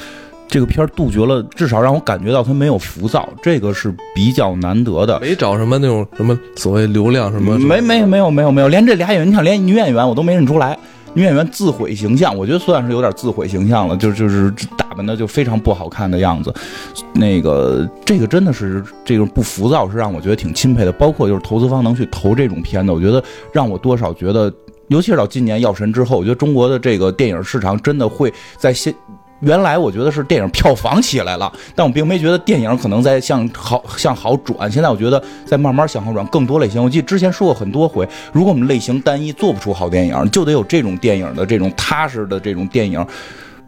这个片儿杜绝了，至少让我感觉到它没有浮躁，这个是比较难得的。没找什么那种什么所谓流量什么，没没没有没有没有，连这俩演员，你看连女演员我都没认出来。女演员自毁形象，我觉得算是有点自毁形象了，就就是打扮的就非常不好看的样子。那个这个真的是这种不浮躁，是让我觉得挺钦佩的。包括就是投资方能去投这种片子，我觉得让我多少觉得，尤其是到今年《药神》之后，我觉得中国的这个电影市场真的会在现。原来我觉得是电影票房起来了，但我并没觉得电影可能在向好向好转。现在我觉得在慢慢向好转，更多类型。我记得之前说过很多回，如果我们类型单一，做不出好电影，就得有这种电影的这种踏实的这种电影。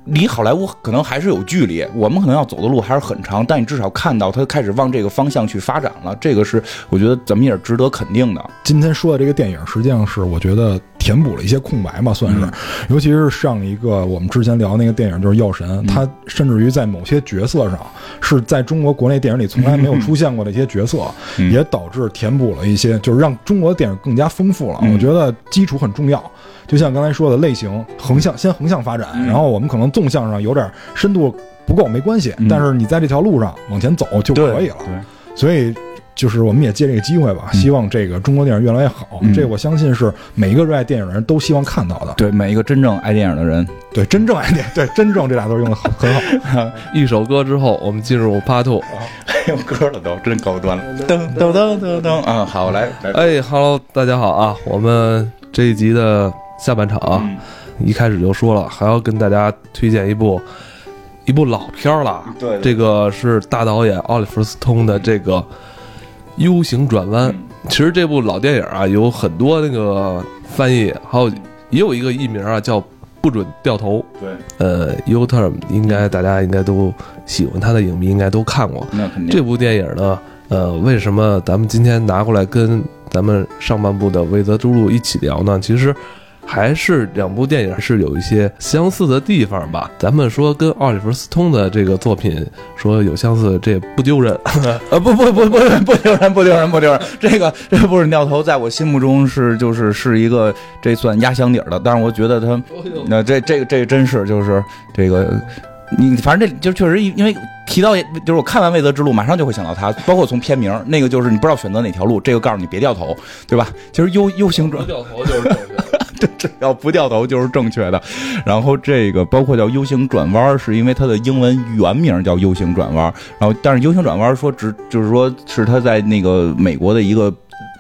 离好莱坞可能还是有距离，我们可能要走的路还是很长，但你至少看到它开始往这个方向去发展了，这个是我觉得咱们也是值得肯定的。今天说的这个电影，实际上是我觉得填补了一些空白嘛，算是。嗯尤其是上一个我们之前聊那个电影，就是《药神》，嗯它甚至于在某些角色上是在中国国内电影里从来没有出现过的一些角色，嗯也导致填补了一些，就是让中国的电影更加丰富了。嗯我觉得基础很重要。就像刚才说的类型，横向先横向发展，嗯然后我们可能纵向上有点深度不够没关系，嗯但是你在这条路上往前走就可以了。所以就是我们也借这个机会吧，嗯希望这个中国电影越来越好。嗯这我相信是每一个热爱电影的人都希望看到的。对每一个真正爱电影的人，对，真正爱电，对真正这俩字用的很很好。一首歌之后，我们进入 Part Two。还有歌了都，真高端了。噔噔噔噔噔啊，好来，来哎，Hello，大家好啊！我们这一集的下半场啊，嗯一开始就说了，还要跟大家推荐一部一部老片儿了。对对这个是大导演奥利弗斯通的这个《U 型转弯》。嗯其实这部老电影啊，有很多那个翻译，还有也有一个译名啊，叫《不准掉头》。对，呃，U Turn 应该大家应该都喜欢他的影迷应该都看过。那肯定这部电影呢，呃，为什么咱们今天拿过来跟咱们上半部的《魏泽之路》一起聊呢？其实还是两部电影是有一些相似的地方吧。咱们说跟奥利弗·斯通的这个作品说有相似，这也不丢人。呃，不不不不不丢人，不丢人，不丢人。这个这个不是掉头，在我心目中是就是是一个这算压箱底儿的，但是我觉得他那这这个这个真是就是这个。你反正这就确实，因为提到就是我看完《未得之路》，马上就会想到他，包括从片名那个就是你不知道选择哪条路，这个告诉你别掉头，对吧？其实 U U 型转掉头就是正确的，只要不掉头就是正确的。然后这个包括叫 U 型转弯，是因为它的英文原名叫 U 型转弯。然后但是 U 型转弯说只就是说是它在那个美国的一个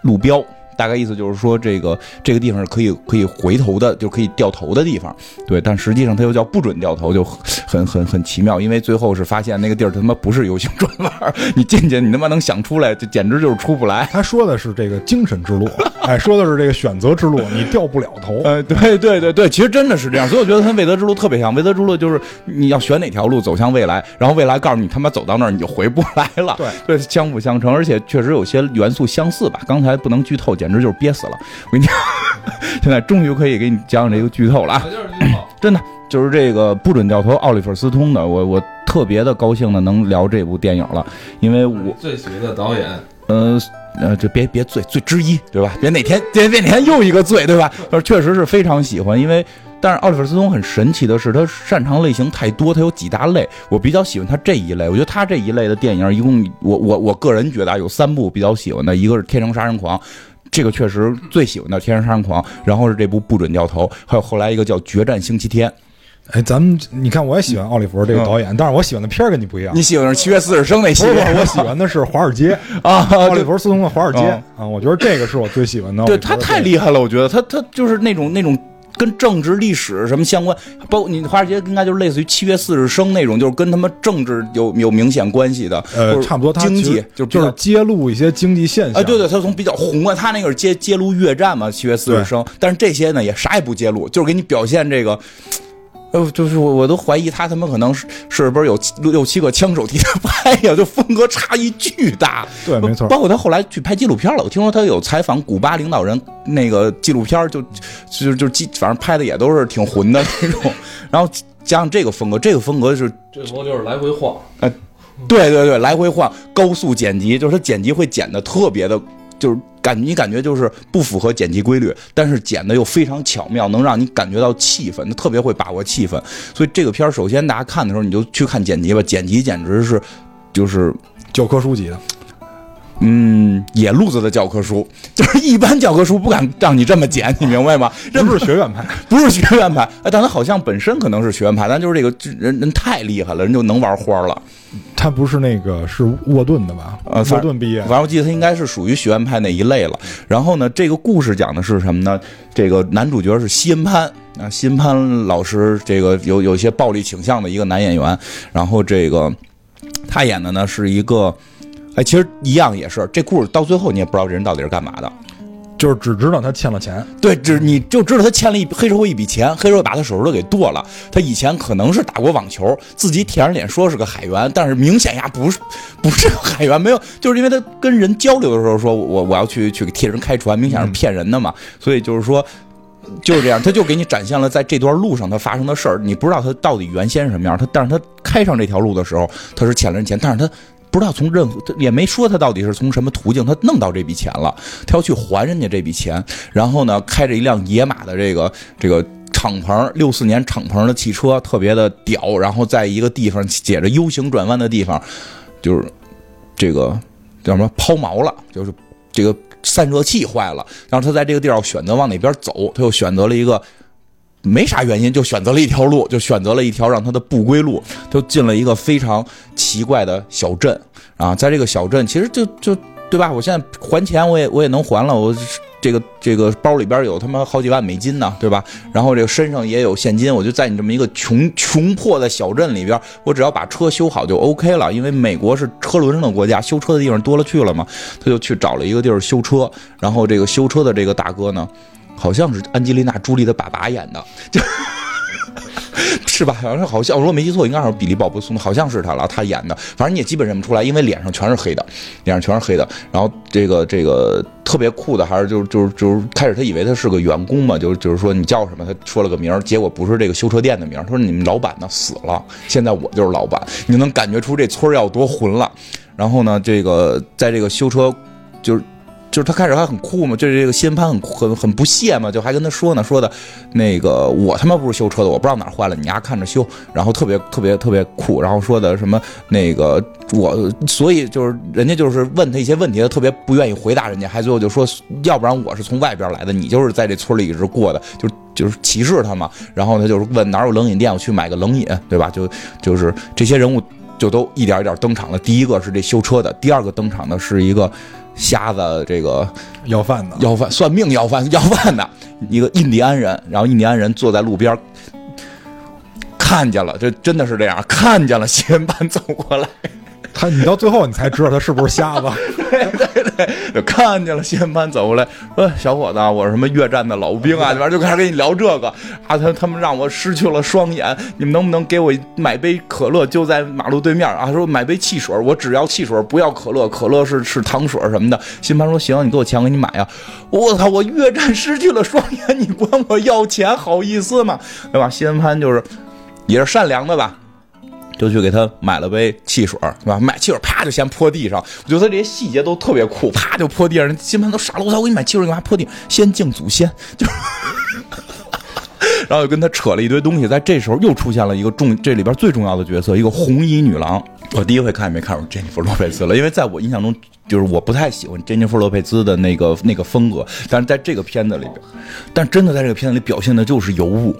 路标。大概意思就是说，这个这个地方是可以可以回头的，就可以掉头的地方。对，但实际上它又叫不准掉头，就很很很奇妙。因为最后是发现那个地儿他妈不是 U 型转弯，你进去你他妈能想出来，就简直就是出不来。他说的是这个精神之路，哎，说的是这个选择之路，你掉不了头。哎，对对对对，其实真的是这样。所以我觉得他未得之路特别像未得之路，就是你要选哪条路走向未来，然后未来告诉你他妈走到那儿你就回不来了。对对，相辅相成，而且确实有些元素相似吧。刚才不能剧透，简直就是憋死了。我跟你讲，现在终于可以给你讲讲这个剧透了啊！真的就是这个不准掉头，奥利弗斯通的，我我特别的高兴的能聊这部电影了，因为我最喜欢的导演，呃呃，就别别醉醉之一，对吧？别哪天别别哪天又一个醉，对吧？呃，确实是非常喜欢，因为但是奥利弗斯通很神奇的是，他擅长类型太多，他有几大类，我比较喜欢他这一类。我觉得他这一类的电影，一共我我我个人觉得啊，有三部比较喜欢的，一个是《天生杀人狂》。这个确实最喜欢的《天生杀人狂》，然后是这部不准掉头，还有后来一个叫《决战星期天》。哎，咱们你看，我也喜欢奥利弗这个导演，但是我喜欢的片儿跟你不一样。你喜欢是《七月四十生》那系列？我喜欢的是《华尔街》啊，奥利弗斯通的《华尔街》啊，我觉得这个是我最喜欢的。对他太厉害了，我觉得他他就是那种那种。跟政治历史什么相关？包括你华尔街应该就是类似于七月四日生那种，就是跟他们政治有有明显关系的。呃，差不多。经济就就是揭露一些经济现象。哎，对对，他从比较宏观，他那个是揭揭露越战嘛，七月四日生。但是这些呢，也啥也不揭露，就是给你表现这个。呃，就是我我都怀疑他他妈可能是是不是有六七个枪手替他拍呀？就风格差异巨大。对，没错。包括他后来去拍纪录片了，我听说他有采访古巴领导人那个纪录片，就就就反正拍的也都是挺混的那种。然后加上这个风格，这个风格是这风格就是来回晃。哎，对对对，来回晃，高速剪辑，就是他剪辑会剪的特别的。就是感你感觉就是不符合剪辑规律，但是剪的又非常巧妙，能让你感觉到气氛，特别会把握气氛。所以这个片儿，首先大家看的时候，你就去看剪辑吧，剪辑简直是就是教科书级的。嗯，野路子的教科书，就是一般教科书不敢让你这么剪，你明白吗？这不是学院派，不是学院派。哎，但他好像本身可能是学院派，但就是这个人人太厉害了，人就能玩花了。他不是那个是沃顿的吧？呃，沃顿毕业。反正我记得他应该是属于学院派那一类了。然后呢，这个故事讲的是什么呢？这个男主角是西恩潘啊，西恩潘老师，这个有有一些暴力倾向的一个男演员。然后这个他演的呢是一个。哎，其实一样也是，这故事到最后你也不知道这人到底是干嘛的，就是只知道他欠了钱。对，只你就知道他欠了一黑社会一笔钱，黑社会把他手指头给剁了。他以前可能是打过网球，自己舔着脸说是个海员，但是明显呀不是不是海员，没有，就是因为他跟人交流的时候说我我要去去替人开船，明显是骗人的嘛。所以就是说就是这样，他就给你展现了在这段路上他发生的事儿，你不知道他到底原先是什么样。他但是他开上这条路的时候，他是欠了人钱，但是他。不知道从任何也没说他到底是从什么途径他弄到这笔钱了，他要去还人家这笔钱，然后呢开着一辆野马的这个这个敞篷六四年敞篷的汽车，特别的屌，然后在一个地方写着 U 型转弯的地方，就是这个叫什么抛锚了，就是这个散热器坏了，然后他在这个地儿选择往哪边走，他又选择了一个。没啥原因，就选择了一条路，就选择了一条让他的不归路，就进了一个非常奇怪的小镇啊。在这个小镇，其实就就对吧？我现在还钱，我也我也能还了。我这个这个包里边有他妈好几万美金呢，对吧？然后这个身上也有现金，我就在你这么一个穷穷破的小镇里边，我只要把车修好就 OK 了。因为美国是车轮上的国家，修车的地方多了去了嘛。他就去找了一个地儿修车，然后这个修车的这个大哥呢。好像是安吉丽娜·朱莉的爸爸演的，就是吧？好像是好像，我如果没记错，应该是比利·鲍勃松，好像是他了，他演的。反正你也基本认不出来，因为脸上全是黑的，脸上全是黑的。然后这个这个特别酷的，还是就是就是就是开始他以为他是个员工嘛，就是就是说你叫什么？他说了个名，结果不是这个修车店的名。他说你们老板呢死了，现在我就是老板。你能感觉出这村儿要多混了。然后呢，这个在这个修车就是。就是他开始还很酷嘛，就是这个新潘很很很不屑嘛，就还跟他说呢，说的，那个我他妈不是修车的，我不知道哪儿坏了，你丫看着修，然后特别特别特别酷，然后说的什么那个我，所以就是人家就是问他一些问题，他特别不愿意回答人家，还最后就说，要不然我是从外边来的，你就是在这村里一直过的，就就是歧视他嘛，然后他就是问哪有冷饮店，我去买个冷饮，对吧？就就是这些人物就都一点一点登场了，第一个是这修车的，第二个登场的是一个。瞎子，这个要饭的，要饭算命要饭要饭的 一个印第安人，然后印第安人坐在路边，看见了，这真的是这样，看见了西恩班走过来。他，你到最后你才知道他是不是瞎子。对对对，看见了谢潘走过来，说：“小伙子，我是什么越战的老兵啊？”里边就开始跟你聊这个啊。他他们让我失去了双眼，你们能不能给我买杯可乐？就在马路对面啊。说买杯汽水，我只要汽水，不要可乐。可乐是是糖水什么的。谢潘说：“行，你给我钱，我给你买呀。”我操！我越战失去了双眼，你管我要钱，好意思吗？对吧？谢潘就是也是善良的吧。就去给他买了杯汽水，是吧？买汽水，啪就先泼地上。我觉得他这些细节都特别酷，啪就泼地上。金盘都傻了，我操！我给你买汽水干嘛？泼地，先敬祖先。就，然后又跟他扯了一堆东西。在这时候又出现了一个重，这里边最重要的角色，一个红衣女郎。我第一回看也没看出珍妮弗洛佩兹了，因为在我印象中，就是我不太喜欢珍妮弗洛佩兹的那个那个风格。但是在这个片子里边，但真的在这个片子里表现的就是尤物。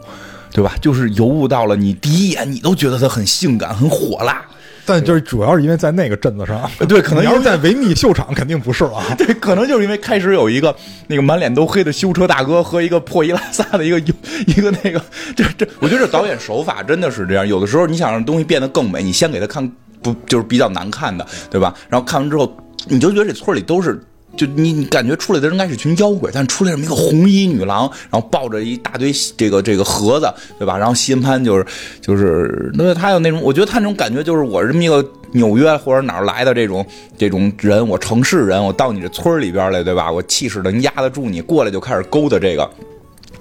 对吧？就是尤物到了你第一眼，你都觉得她很性感、很火辣。但就是主要是因为在那个镇子上，对，可能要是在维密秀场，肯定不是了。对，可能就是因为开始有一个那个满脸都黑的修车大哥和一个破衣拉撒的一个一个那个，这这，我觉得这导演手法真的是这样。有的时候你想让东西变得更美，你先给他看不就是比较难看的，对吧？然后看完之后，你就觉得这村里都是。就你，你感觉出来的应该是群妖鬼，但出来这么一个红衣女郎，然后抱着一大堆这个这个盒子，对吧？然后西恩潘就是就是，那他有那种，我觉得他那种感觉就是我这么一个纽约或者哪儿来的这种这种人，我城市人，我到你这村里边来，对吧？我气势能压得住你，过来就开始勾搭这个。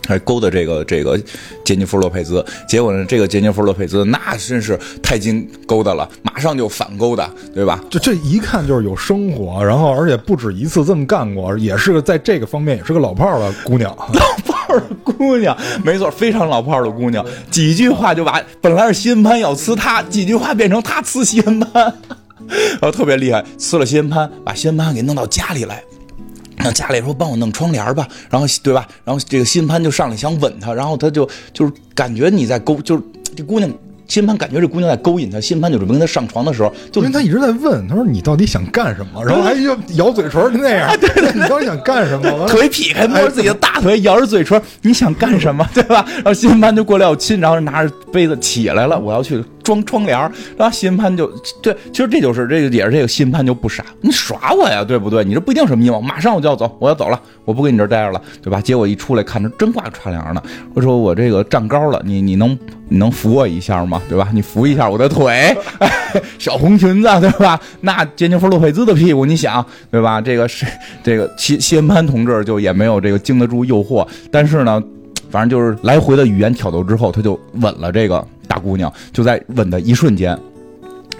还勾搭这个这个杰尼弗洛佩兹，结果呢，这个杰尼弗洛佩兹那真是太经勾搭了，马上就反勾搭，对吧？就这一看就是有生活，然后而且不止一次这么干过，也是个在这个方面也是个老炮儿的姑娘，老炮儿的姑娘，没错，非常老炮儿的姑娘，几句话就把本来是西恩潘要呲他，几句话变成他呲西恩潘，然后特别厉害，呲了西恩潘，把西恩潘给弄到家里来。让家里说帮我弄窗帘吧，然后对吧？然后这个新潘就上来想吻她，然后她就就是感觉你在勾，就是这姑娘。新潘感觉这姑娘在勾引他，新潘就准备跟他上床的时候，就因为他一直在问，他说你到底想干什么？然后还就咬嘴唇就那样，对对，你到底想干什么？腿劈开，摸着自己的大腿，咬着嘴唇，你想干什么？对吧？然后新潘就过来要亲，然后拿着杯子起来了，我要去装窗帘。然后新潘就对，其实这就是这个也是这个新潘就不傻，你耍我呀，对不对？你这不一定什么阴谋，马上我就要走，我要走了，我不跟你这儿待着了，对吧？结果一出来看着真挂窗帘呢，我说我这个站高了，你你能你能扶我一下吗？对吧？你扶一。一下我的腿，小红裙子，对吧？那杰尼弗洛佩兹的屁股，你想，对吧？这个是这个西西恩潘同志就也没有这个经得住诱惑，但是呢，反正就是来回的语言挑逗之后，他就吻了这个大姑娘。就在吻的一瞬间，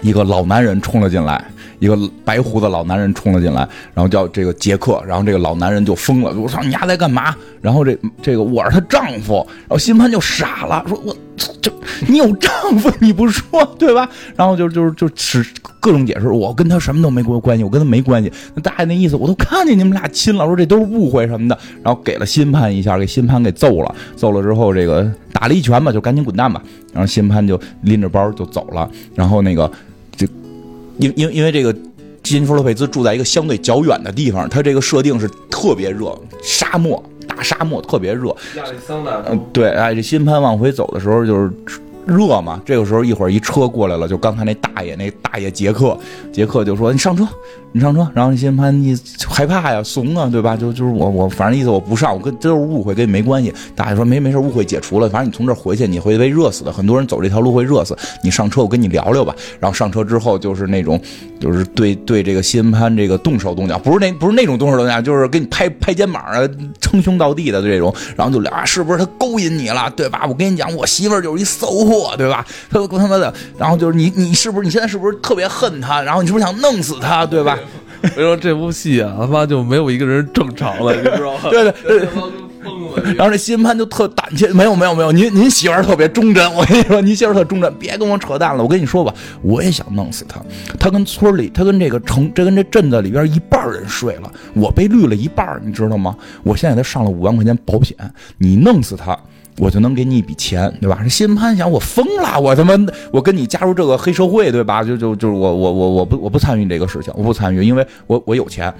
一个老男人冲了进来，一个白胡子老男人冲了进来，然后叫这个杰克，然后这个老男人就疯了，我操，你丫在干嘛？然后这这个我是她丈夫，然后新潘就傻了，说我。这你有丈夫你不说对吧？然后就就就是各种解释，我跟他什么都没过关系，我跟他没关系。那大爷那意思我都看见你们俩亲了，说这都是误会什么的。然后给了新潘一下，给新潘给揍了，揍了之后这个打了一拳吧，就赶紧滚蛋吧。然后新潘就拎着包就走了。然后那个因因因为这个基金弗洛佩兹住在一个相对较远的地方，他这个设定是特别热，沙漠。大沙漠特别热，亚利桑那。嗯，对，哎，这新潘往回走的时候就是热嘛。这个时候一会儿一车过来了，就刚才那大爷，那大爷杰克，杰克就说：“你上车，你上车，然后新潘你害怕呀，怂啊，对吧？就就是我我反正意思我不上，我跟这都是误会，跟你没关系。大爷说没没事，误会解除了，反正你从这儿回去你会被热死的，很多人走这条路会热死。你上车，我跟你聊聊吧。然后上车之后就是那种，就是对对这个新潘这个动手动脚，不是那不是那种动手动脚，就是给你拍拍肩膀啊，称兄道弟的这种。然后就聊啊，是不是他勾引你了，对吧？我跟你讲，我媳妇儿就是一骚货，对吧？他他妈的，然后就是你你是不是你现在是不是特别恨他？然后你是不是想弄死他，对吧？我说这部戏啊，他妈就没有一个人正常了，你知道吗？对对对。然后这新潘就特胆怯，没有没有没有，您您媳妇儿特别忠贞，我跟你说，您媳妇儿特忠贞，别跟我扯淡了。我跟你说吧，我也想弄死他。他跟村里，他跟这个城，这跟这镇子里边一半人睡了，我被绿了一半，你知道吗？我现在给他上了五万块钱保险，你弄死他。我就能给你一笔钱，对吧？这新潘想，我疯了，我他妈，我跟你加入这个黑社会，对吧？就就就是我我我我不我不参与这个事情，我不参与，因为我我有钱。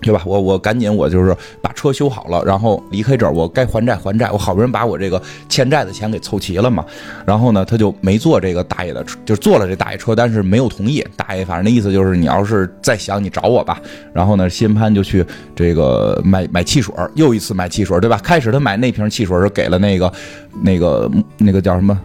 对吧？我我赶紧我就是把车修好了，然后离开这儿。我该还债还债，我好不容易把我这个欠债的钱给凑齐了嘛。然后呢，他就没坐这个大爷的车，就坐了这大爷车，但是没有同意。大爷反正那意思就是，你要是再想，你找我吧。然后呢，新潘就去这个买买汽水，又一次买汽水，对吧？开始他买那瓶汽水是给了那个那个那个叫什么？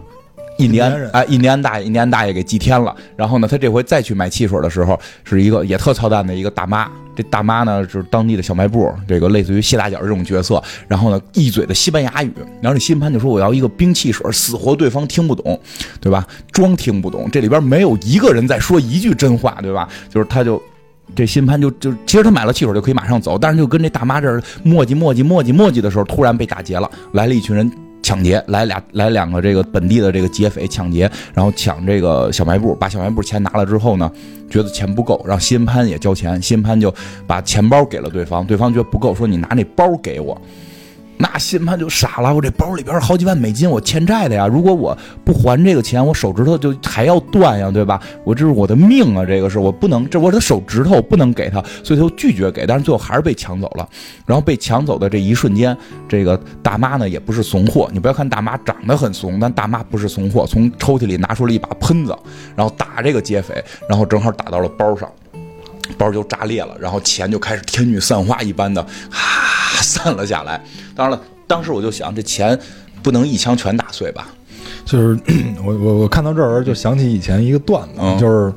印第安哎，印第安大爷，印第安大爷给祭天了。然后呢，他这回再去买汽水的时候，是一个也特操蛋的一个大妈。这大妈呢，就是当地的小卖部，这个类似于谢大脚这种角色。然后呢，一嘴的西班牙语。然后这新潘就说：“我要一个冰汽水，死活对方听不懂，对吧？装听不懂。这里边没有一个人在说一句真话，对吧？就是他就这新潘就就其实他买了汽水就可以马上走，但是就跟这大妈这儿磨叽磨叽磨叽磨叽的时候，突然被打劫了，来了一群人。”抢劫来俩来两个这个本地的这个劫匪抢劫，然后抢这个小卖部，把小卖部钱拿了之后呢，觉得钱不够，让新潘也交钱，新潘就把钱包给了对方，对方觉得不够，说你拿那包给我。那新潘就傻了，我这包里边好几万美金，我欠债的呀。如果我不还这个钱，我手指头就还要断呀，对吧？我这是我的命啊，这个是我不能，这我的手指头不能给他，所以他就拒绝给，但是最后还是被抢走了。然后被抢走的这一瞬间，这个大妈呢也不是怂货，你不要看大妈长得很怂，但大妈不是怂货，从抽屉里拿出了一把喷子，然后打这个劫匪，然后正好打到了包上，包就炸裂了，然后钱就开始天女散花一般的哈散了下来。当然了，当时我就想，这钱不能一枪全打碎吧？就是 我我我看到这儿就想起以前一个段子，就是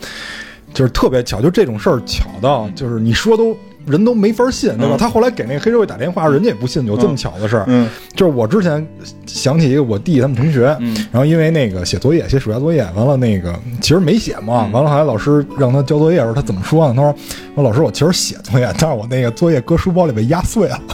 就是特别巧，就这种事儿巧到就是你说都人都没法信，对吧？他后来给那个黑社会打电话，人家也不信有这么巧的事儿。嗯，就是我之前想起一个我弟他们同学，然后因为那个写作业写暑假作业，完了那个其实没写嘛，完了后来老师让他交作业的时候，他怎么说呢？他说：“说老师，我其实写作业，但是我那个作业搁书包里被压碎了。”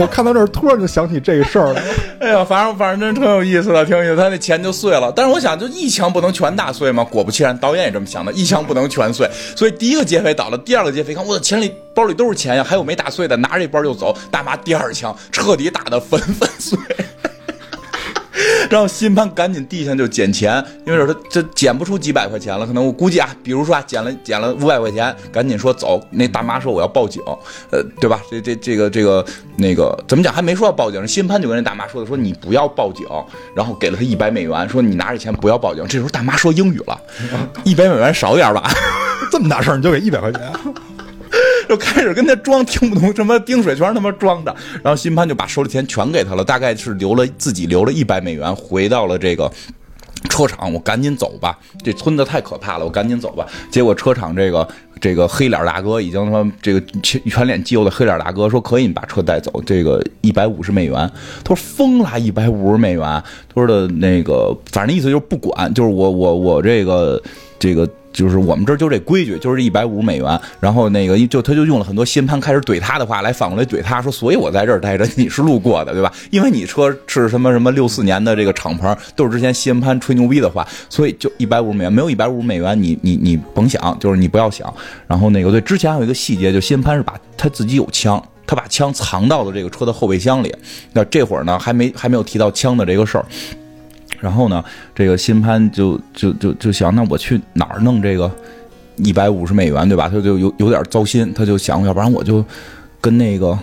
我看到这儿，突然就想起这个事儿了。哎呀，反正反正真挺有意思的，挺有意思。他那钱就碎了，但是我想，就一枪不能全打碎吗？果不其然，导演也这么想的，一枪不能全碎。所以第一个劫匪倒了，第二个劫匪看我的钱里包里都是钱呀，还有没打碎的，拿着一包就走。大妈第二枪彻底打的粉粉碎。然后新潘赶紧地下就捡钱，因为他这捡不出几百块钱了，可能我估计啊，比如说啊，捡了捡了五百块钱，赶紧说走。那大妈说我要报警，呃，对吧？这这这个这个那个怎么讲？还没说要报警，新潘就跟那大妈说的，说你不要报警，然后给了他一百美元，说你拿着钱不要报警。这时候大妈说英语了，一百美元少点吧？这么大事儿你就给一百块钱？就开始跟他装，听不懂什么冰水，全是他妈装的。然后新潘就把手里钱全给他了，大概是留了自己留了一百美元，回到了这个车厂。我赶紧走吧，这村子太可怕了，我赶紧走吧。结果车厂这个这个黑脸大哥已经他妈这个全全脸肌肉的黑脸大哥说可以，你把车带走，这个一百五十美元。他说疯了，一百五十美元。他说的那个反正意思就是不管，就是我我我这个这个。就是我们这儿就这规矩，就是一百五美元。然后那个就他就用了很多新潘开始怼他的话来反过来怼他说，所以我在这儿待着，你是路过的，对吧？因为你车是什么什么六四年的这个敞篷，都是之前新潘吹牛逼的话，所以就一百五美元，没有一百五美元，你你你甭想，就是你不要想。然后那个对，之前还有一个细节，就新潘是把他自己有枪，他把枪藏到了这个车的后备箱里。那这会儿呢，还没还没有提到枪的这个事儿。然后呢，这个新潘就就就就想，那我去哪儿弄这个一百五十美元，对吧？他就有有点糟心，他就想，要不然我就跟那个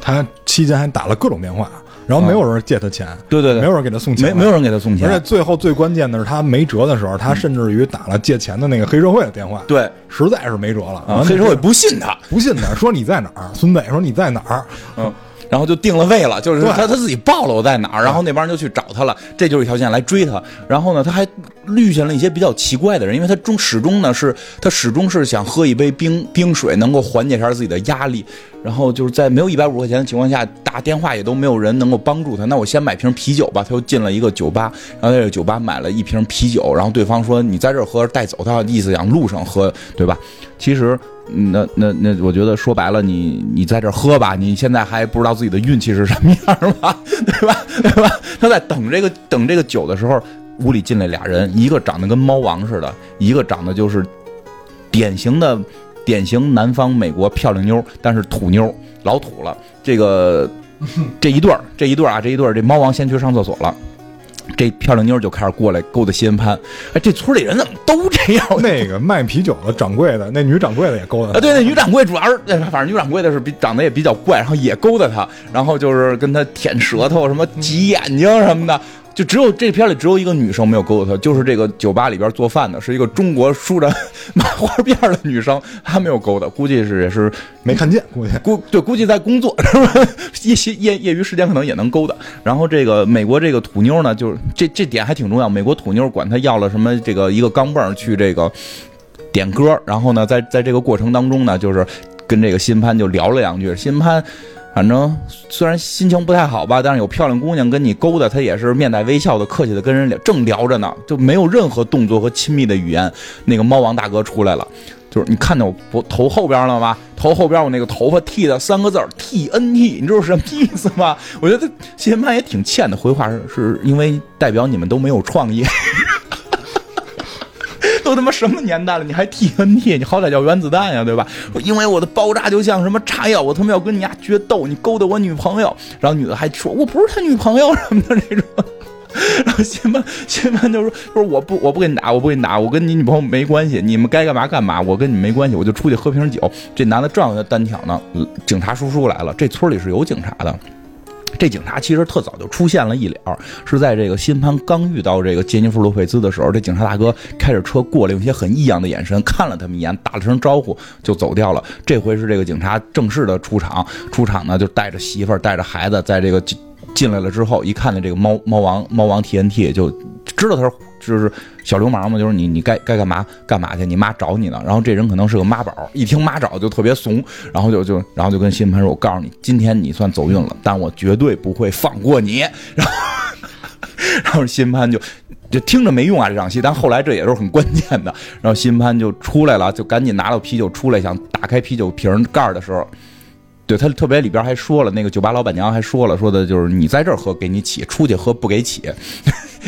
他期间还打了各种电话。然后没有人借他钱，对对对，没有人给他送钱，没没有人给他送钱，而且最后最关键的是，他没辙的时候，他甚至于打了借钱的那个黑社会的电话，对实在是没辙了。啊，黑社会不信他，不信他，说你在哪儿？孙北说你在哪儿？嗯。然后就定了位了，就是对他他自己报了我在哪儿，然后那帮人就去找他了，这就是一条线来追他。然后呢，他还遇见了一些比较奇怪的人，因为他终始终呢是他始终是想喝一杯冰冰水，能够缓解一下自己的压力。然后就是在没有一百五十块钱的情况下，打电话也都没有人能够帮助他。那我先买瓶啤酒吧。他又进了一个酒吧，然后在这个酒吧买了一瓶啤酒，然后对方说你在这儿喝带走，他意思想路上喝，对吧？其实。那那那，我觉得说白了，你你在这喝吧，你现在还不知道自己的运气是什么样吧，对吧？对吧？他在等这个等这个酒的时候，屋里进来俩人，一个长得跟猫王似的，一个长得就是典型的典型南方美国漂亮妞，但是土妞，老土了。这个 这一对儿，这一对儿啊，这一对儿，这猫王先去上厕所了。这漂亮妞就开始过来勾搭西恩潘，哎，这村里人怎么都这样？那个卖啤酒的掌柜的，那女掌柜的也勾搭他。啊，对，那女掌柜主要是，哎反正女掌柜的是比长得也比较怪，然后也勾搭他，然后就是跟他舔舌头，什么挤眼睛什么的。就只有这片里只有一个女生没有勾搭他，就是这个酒吧里边做饭的，是一个中国梳着麻花辫的女生，她没有勾搭，估计是也是没看见，估计估对估计在工作是吧？业业业余时间可能也能勾搭。然后这个美国这个土妞呢，就是这这点还挺重要。美国土妞管他要了什么这个一个钢镚去这个点歌，然后呢，在在这个过程当中呢，就是跟这个新潘就聊了两句，新潘。反正虽然心情不太好吧，但是有漂亮姑娘跟你勾搭，他也是面带微笑的，客气的跟人聊，正聊着呢，就没有任何动作和亲密的语言。那个猫王大哥出来了，就是你看见我脖头后边了吗？头后边我那个头发剃的三个字 T N T，你知道什么意思吗？我觉得谢曼也挺欠的，回话是是因为代表你们都没有创意。都他妈什么年代了，你还 TNT？你好歹叫原子弹呀，对吧？因为我的爆炸就像什么炸药，我他妈要跟你俩决斗，你勾搭我女朋友，然后女的还说我不是他女朋友什么的这种。然后新班新班就说说我不我不跟你打，我不跟你打，我跟你女朋友没关系，你们该干嘛干嘛，我跟你没关系，我就出去喝瓶酒。这男的正要在单挑呢，警察叔叔来了，这村里是有警察的。这警察其实特早就出现了一了，是在这个新潘刚遇到这个杰尼弗·洛佩兹的时候，这警察大哥开着车过来，用一些很异样的眼神看了他们一眼，打了声招呼就走掉了。这回是这个警察正式的出场，出场呢就带着媳妇儿、带着孩子，在这个进进来了之后，一看见这个猫猫王猫王 TNT 就知道他是就是小流氓嘛，就是你你该该干嘛干嘛去，你妈找你呢。然后这人可能是个妈宝，一听妈找就特别怂，然后就就然后就跟新潘说：“我告诉你，今天你算走运了，但我绝对不会放过你。”然后 然后新潘就就听着没用啊这场戏，但后来这也是很关键的。然后新潘就出来了，就赶紧拿到啤酒出来，想打开啤酒瓶盖的时候。对他特别里边还说了，那个酒吧老板娘还说了，说的就是你在这儿喝给你起，出去喝不给起，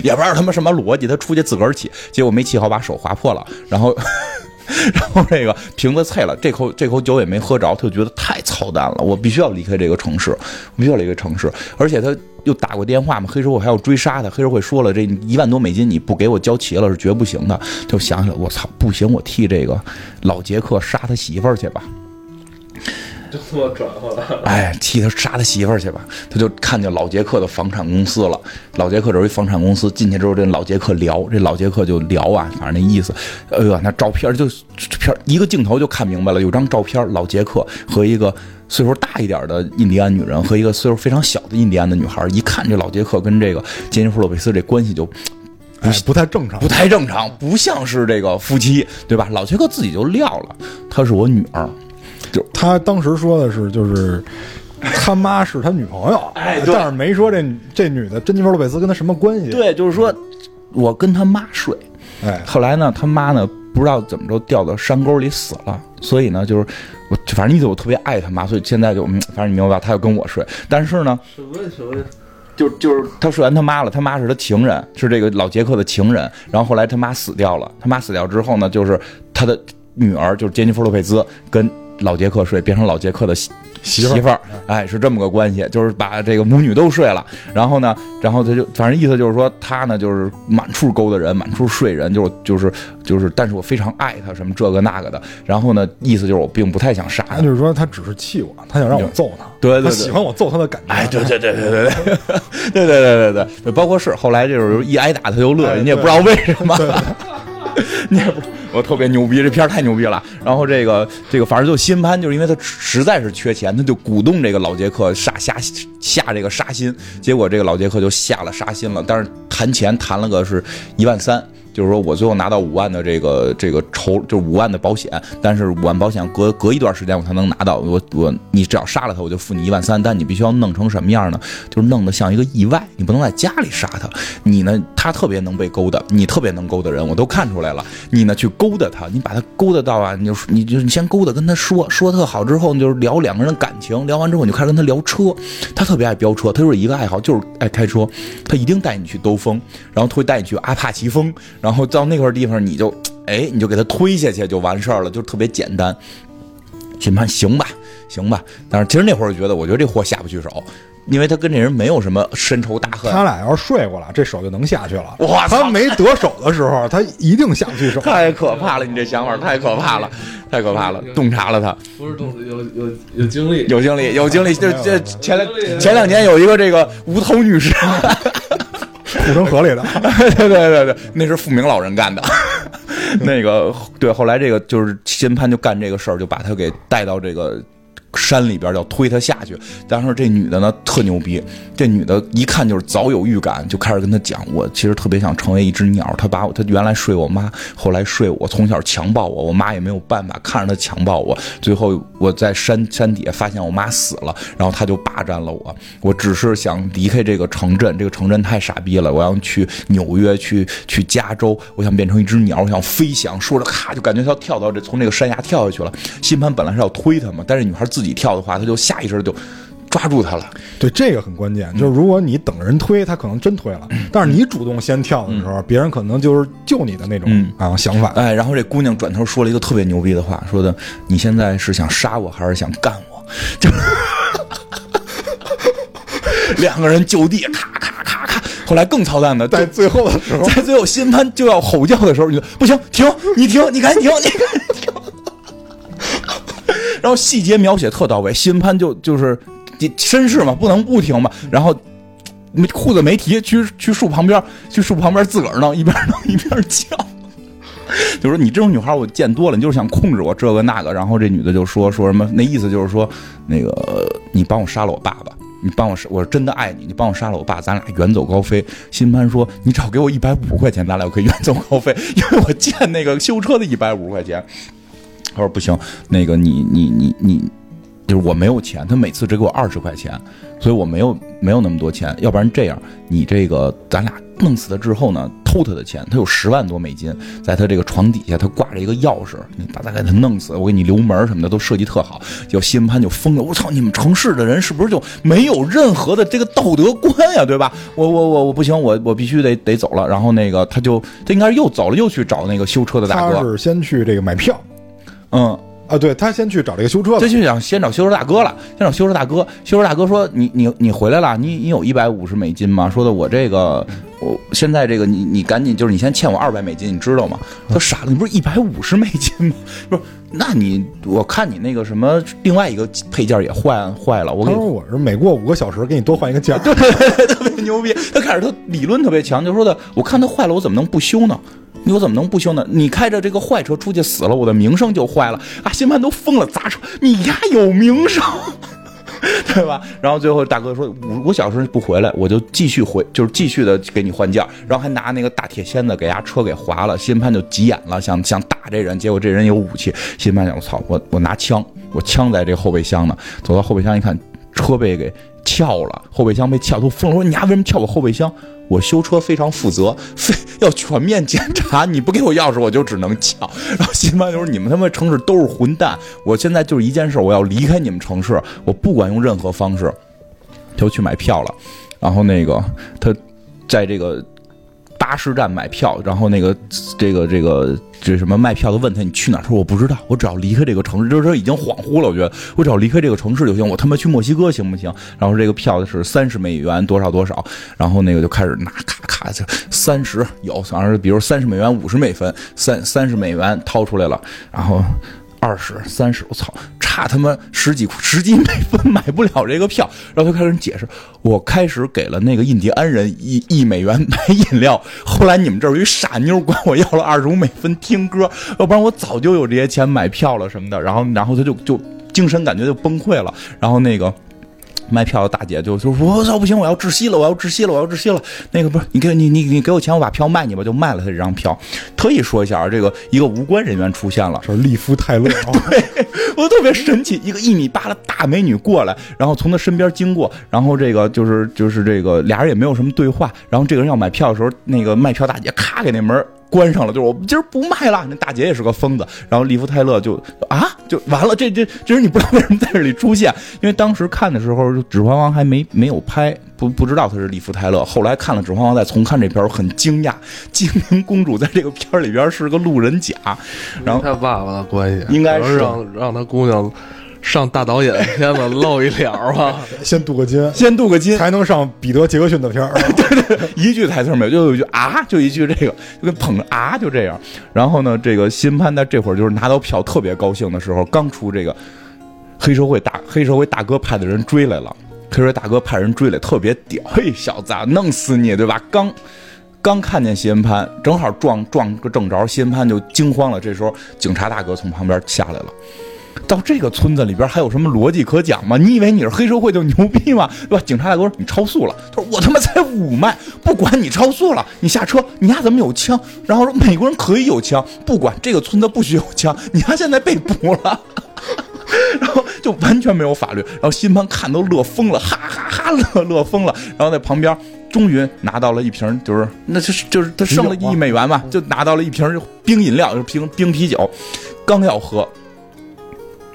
也不知道他妈什么逻辑。他出去自个儿起，结果没起好，把手划破了，然后 然后这个瓶子碎了，这口这口酒也没喝着，他就觉得太操蛋了，我必须要离开这个城市，我必须要离开城市。而且他又打过电话嘛，黑社会还要追杀他，黑社会说了，这一万多美金你不给我交齐了是绝不行的。就想起来，我操，不行，我替这个老杰克杀他媳妇儿去吧。就这么转回来了。哎，替他杀他媳妇儿去吧。他就看见老杰克的房产公司了。老杰克这是一房产公司，进去之后，这老杰克聊，这老杰克就聊啊，反正那意思，哎呦，那照片就片一个镜头就看明白了，有张照片，老杰克和一个岁数大一点的印第安女人和一个岁数非常小的印第安的女孩，一看这老杰克跟这个杰尼弗洛佩斯这关系就哎，不太正常不。太正常，不像是这个夫妻，对吧？老杰克自己就撂了，她是我女儿。他当时说的是，就是他妈是他女朋友，哎对但是没说这这女的珍妮弗·洛佩斯跟他什么关系。，对，就是说我跟他妈睡。哎，后来呢，他妈呢不知道怎么着掉到山沟里死了，所以呢，就是我反正意思我特别爱他妈，所以现在就嗯，反正你明白吧，他要跟我睡，但是呢，什么什么？就就是他睡完他妈了，他妈是他情人，是这个老杰克的情人，然后后来他妈死掉了，他妈死掉之后呢，就是他的女儿就是杰尼弗·洛佩兹跟老杰克睡变成老杰克的媳媳妇儿哎是这么个关系就是把这个母女都睡了。然后呢然后他就反正意思就是说他呢就是满处勾搭人满处睡人就是就是就是但是我非常爱他什么这个那个的。然后呢意思就是我并不太想杀他。就是说他只是气我他想让我揍他。对他喜欢我揍他的感觉。对对对对对对对对对对对。对包括是后来就是一挨打他就乐人家也不知道为什么。你也不，我特别牛逼，这片儿太牛逼了。然后这个这个，反正就新潘，就是因为他实在是缺钱，他就鼓动这个老杰克杀下下这个杀心，结果这个老杰克就下了杀心了，但是谈钱谈了个是一万三。就是说我最后拿到五万的这个这个筹，就五万的保险，但是五万保险隔隔一段时间我才能拿到。我我你只要杀了他，我就付你一万三，但你必须要弄成什么样呢？就是弄得像一个意外，你不能在家里杀他。你呢，他特别能被勾搭，你特别能勾搭人，我都看出来了。你呢，去勾搭他，你把他勾搭到啊，你就你就你先勾搭，跟他说说特好之后，你就是聊两个人感情，聊完之后你就开始跟他聊车，他特别爱飙车，他就是一个爱好就是爱开车，他一定带你去兜风，然后他会带你去阿帕奇峰，然后到那块地方你就哎你就给他推下去就完事儿了，就特别简单。审判行吧，行吧，但是其实那会儿就觉得，我觉得这货下不去手，因为他跟这人没有什么深仇大恨。他俩要是睡过了，这手就能下去了。我操他没得手的时候，他一定下不去手。太可怕了！你这想法太可怕了，太可怕了！洞察了他，不是懂有有有经历，有经历，有经历。就这前两前两年有一个这个无头女士，护城河里的，对对对对，那是富明老人干的。那个对，后来这个就是新潘就干这个事儿，就把他给带到这个山里边，要推他下去。当时这女的呢特牛逼，这女的一看就是早有预感，就开始跟他讲，我其实特别想成为一只鸟。她把我，她原来睡我妈，后来睡我，从小强暴我，我妈也没有办法，看着她强暴我，最后我在山山底下发现我妈死了，然后她就霸占了我。我只是想离开这个城镇，这个城镇太傻逼了，我要去纽约，去去加州，我想变成一只鸟，我想飞翔。说着咔，就感觉她要跳到这从这个山崖跳下去了。新潘本来是要推她嘛，但是女孩自己己跳的话，他就下意识就抓住他了。对这个很关键。就是如果你等人推，他可能真推了；但是你主动先跳的时候，别人可能就是救你的那种嗯啊想法。哎，然后这姑娘转头说了一个特别牛逼的话，说的你现在是想杀我还是想干我？就 两个人就地咔咔咔咔。后来更操蛋的，在最后的时候，在最后新潘就要吼叫的时候，你就不行，停，你停，你赶紧停，你赶紧停。然后细节描写特到位，新潘就就是绅士嘛，不能不停嘛，然后。没裤子没提，去去树旁边，去树旁边自个儿弄，一边弄一边叫。就说你这种女孩我见多了，你就是想控制我这个那个。然后这女的就说说什么，那意思就是说，那个你帮我杀了我爸爸，你帮我杀，我是真的爱你，你帮我杀了我爸，咱俩远走高飞。新潘说，你只要给我一百五十块钱，咱俩就可以远走高飞，因为我欠那个修车的一百五十块钱。他说不行，那个你你你你，就是我没有钱，他每次只给我二十块钱，所以我没有没有那么多钱。要不然这样，你这个咱俩弄死他之后呢，偷他的钱，他有十万多美金，在他这个床底下，他挂着一个钥匙，你把他给他弄死，我给你留门什么的都设计特好。结果辛潘就疯了，我操，你们城市的人是不是就没有任何的这个道德观呀，对吧？我我我我不行，我我必须得得走了。然后那个他就他应该是又走了，又去找那个修车的大他哥，是先去这个买票嗯。啊，对他先去找这个修车的，这就想先找修车大哥了，先找修车大哥。修车大哥说：“你你你回来了，你你有一百五十美金吗？”说的我这个，我现在这个你你赶紧就是你先欠我二百美金，你知道吗？他傻了，你不是一百五十美金吗？不是，那你我看你那个什么另外一个配件也坏坏了，我跟你说我是每过五个小时给你多换一个件 对，特别牛逼。他开始他理论特别强，就说的我看他坏了，我怎么能不修呢？你我怎么能不修呢？你开着这个坏车出去死了，我的名声就坏了啊！新潘都疯了，砸车，你丫有名声。对吧？然后最后大哥说五五小时不回来，我就继续回，就是继续的给你换件，然后还拿那个大铁锨子给伢车给划了。新潘就急眼了，想想打这人，结果这人有武器。新潘想，我操，我我拿枪，我枪在这后备箱呢。走到后备箱一看，车被给撬了，后备箱被撬，都疯了。我说你丫为什么撬我后备箱？我修车非常负责，非要全面检查。你不给我钥匙，我就只能抢。然后辛巴就说：“你们他妈城市都是混蛋！我现在就是一件事，我要离开你们城市，我不管用任何方式，就去买票了。然后那个他在这个。”巴士站买票，然后那个这个这个这什么卖票的问他你去哪儿？他说我不知道，我只要离开这个城市，就是说已经恍惚了。我觉得我只要离开这个城市就行，我他妈去墨西哥行不行？然后这个票是三十美元，多少多少，然后那个就开始拿咔咔就三十有，反正比如三十美元五十美分，三三十美元掏出来了，然后。二十三十，我操，差他妈十几十几美分买不了这个票，然后他开始解释，我开始给了那个印第安人一一美元买饮料，后来你们这儿有一傻妞管我要了二十五美分听歌，要不然我早就有这些钱买票了什么的，然后然后他就就精神感觉就崩溃了，然后那个。卖票的大姐就就说：“我操，不行，我要窒息了，我要窒息了，我要窒息了。”那个不是你给你你你给我钱，我把票卖你吧，就卖了他这张票。特意说一下啊，这个一个无关人员出现了，是利夫泰勒。对我特别神奇，一个一米八的大美女过来，然后从他身边经过，然后这个就是就是这个俩人也没有什么对话，然后这个人要买票的时候，那个卖票大姐咔给那门。关上了，就是我们今儿不卖了。那大姐也是个疯子，然后利夫泰勒就啊，就完了。这这，这人你不知道为什么在这里出现，因为当时看的时候，《指环王》还没没有拍，不不知道他是利夫泰勒。后来看了《指环王》，再重看这片儿，很惊讶，精灵公主在这个片儿里边是个路人甲。然后他爸爸的关系应该是让让他姑娘。上大导演的片子露一脸吧，先镀个金，先镀个金，才能上彼得杰克逊的片儿。对对，一句台词没有，就有一句啊，就一句这个，就跟捧着啊，就这样。然后呢，这个新潘在这会儿就是拿到票特别高兴的时候，刚出这个黑社会大黑社会大哥派的人追来了，黑社会大哥派人追来，特别屌，嘿，小子，弄死你，对吧？刚刚看见新潘，正好撞撞个正着，新潘就惊慌了。这时候警察大哥从旁边下来了。到这个村子里边还有什么逻辑可讲吗？你以为你是黑社会就牛逼吗？对吧？警察大哥说你超速了，他说我他妈才五迈，不管你超速了，你下车，你丫怎么有枪？然后说美国人可以有枪，不管这个村子不许有枪，你丫现在被捕了，然后就完全没有法律。然后新潘看都乐疯了，哈哈哈乐乐疯了。然后在旁边终于拿到了一瓶，就是那就是就是他剩了一美元嘛，就拿到了一瓶冰饮料，就是瓶冰啤酒，刚要喝。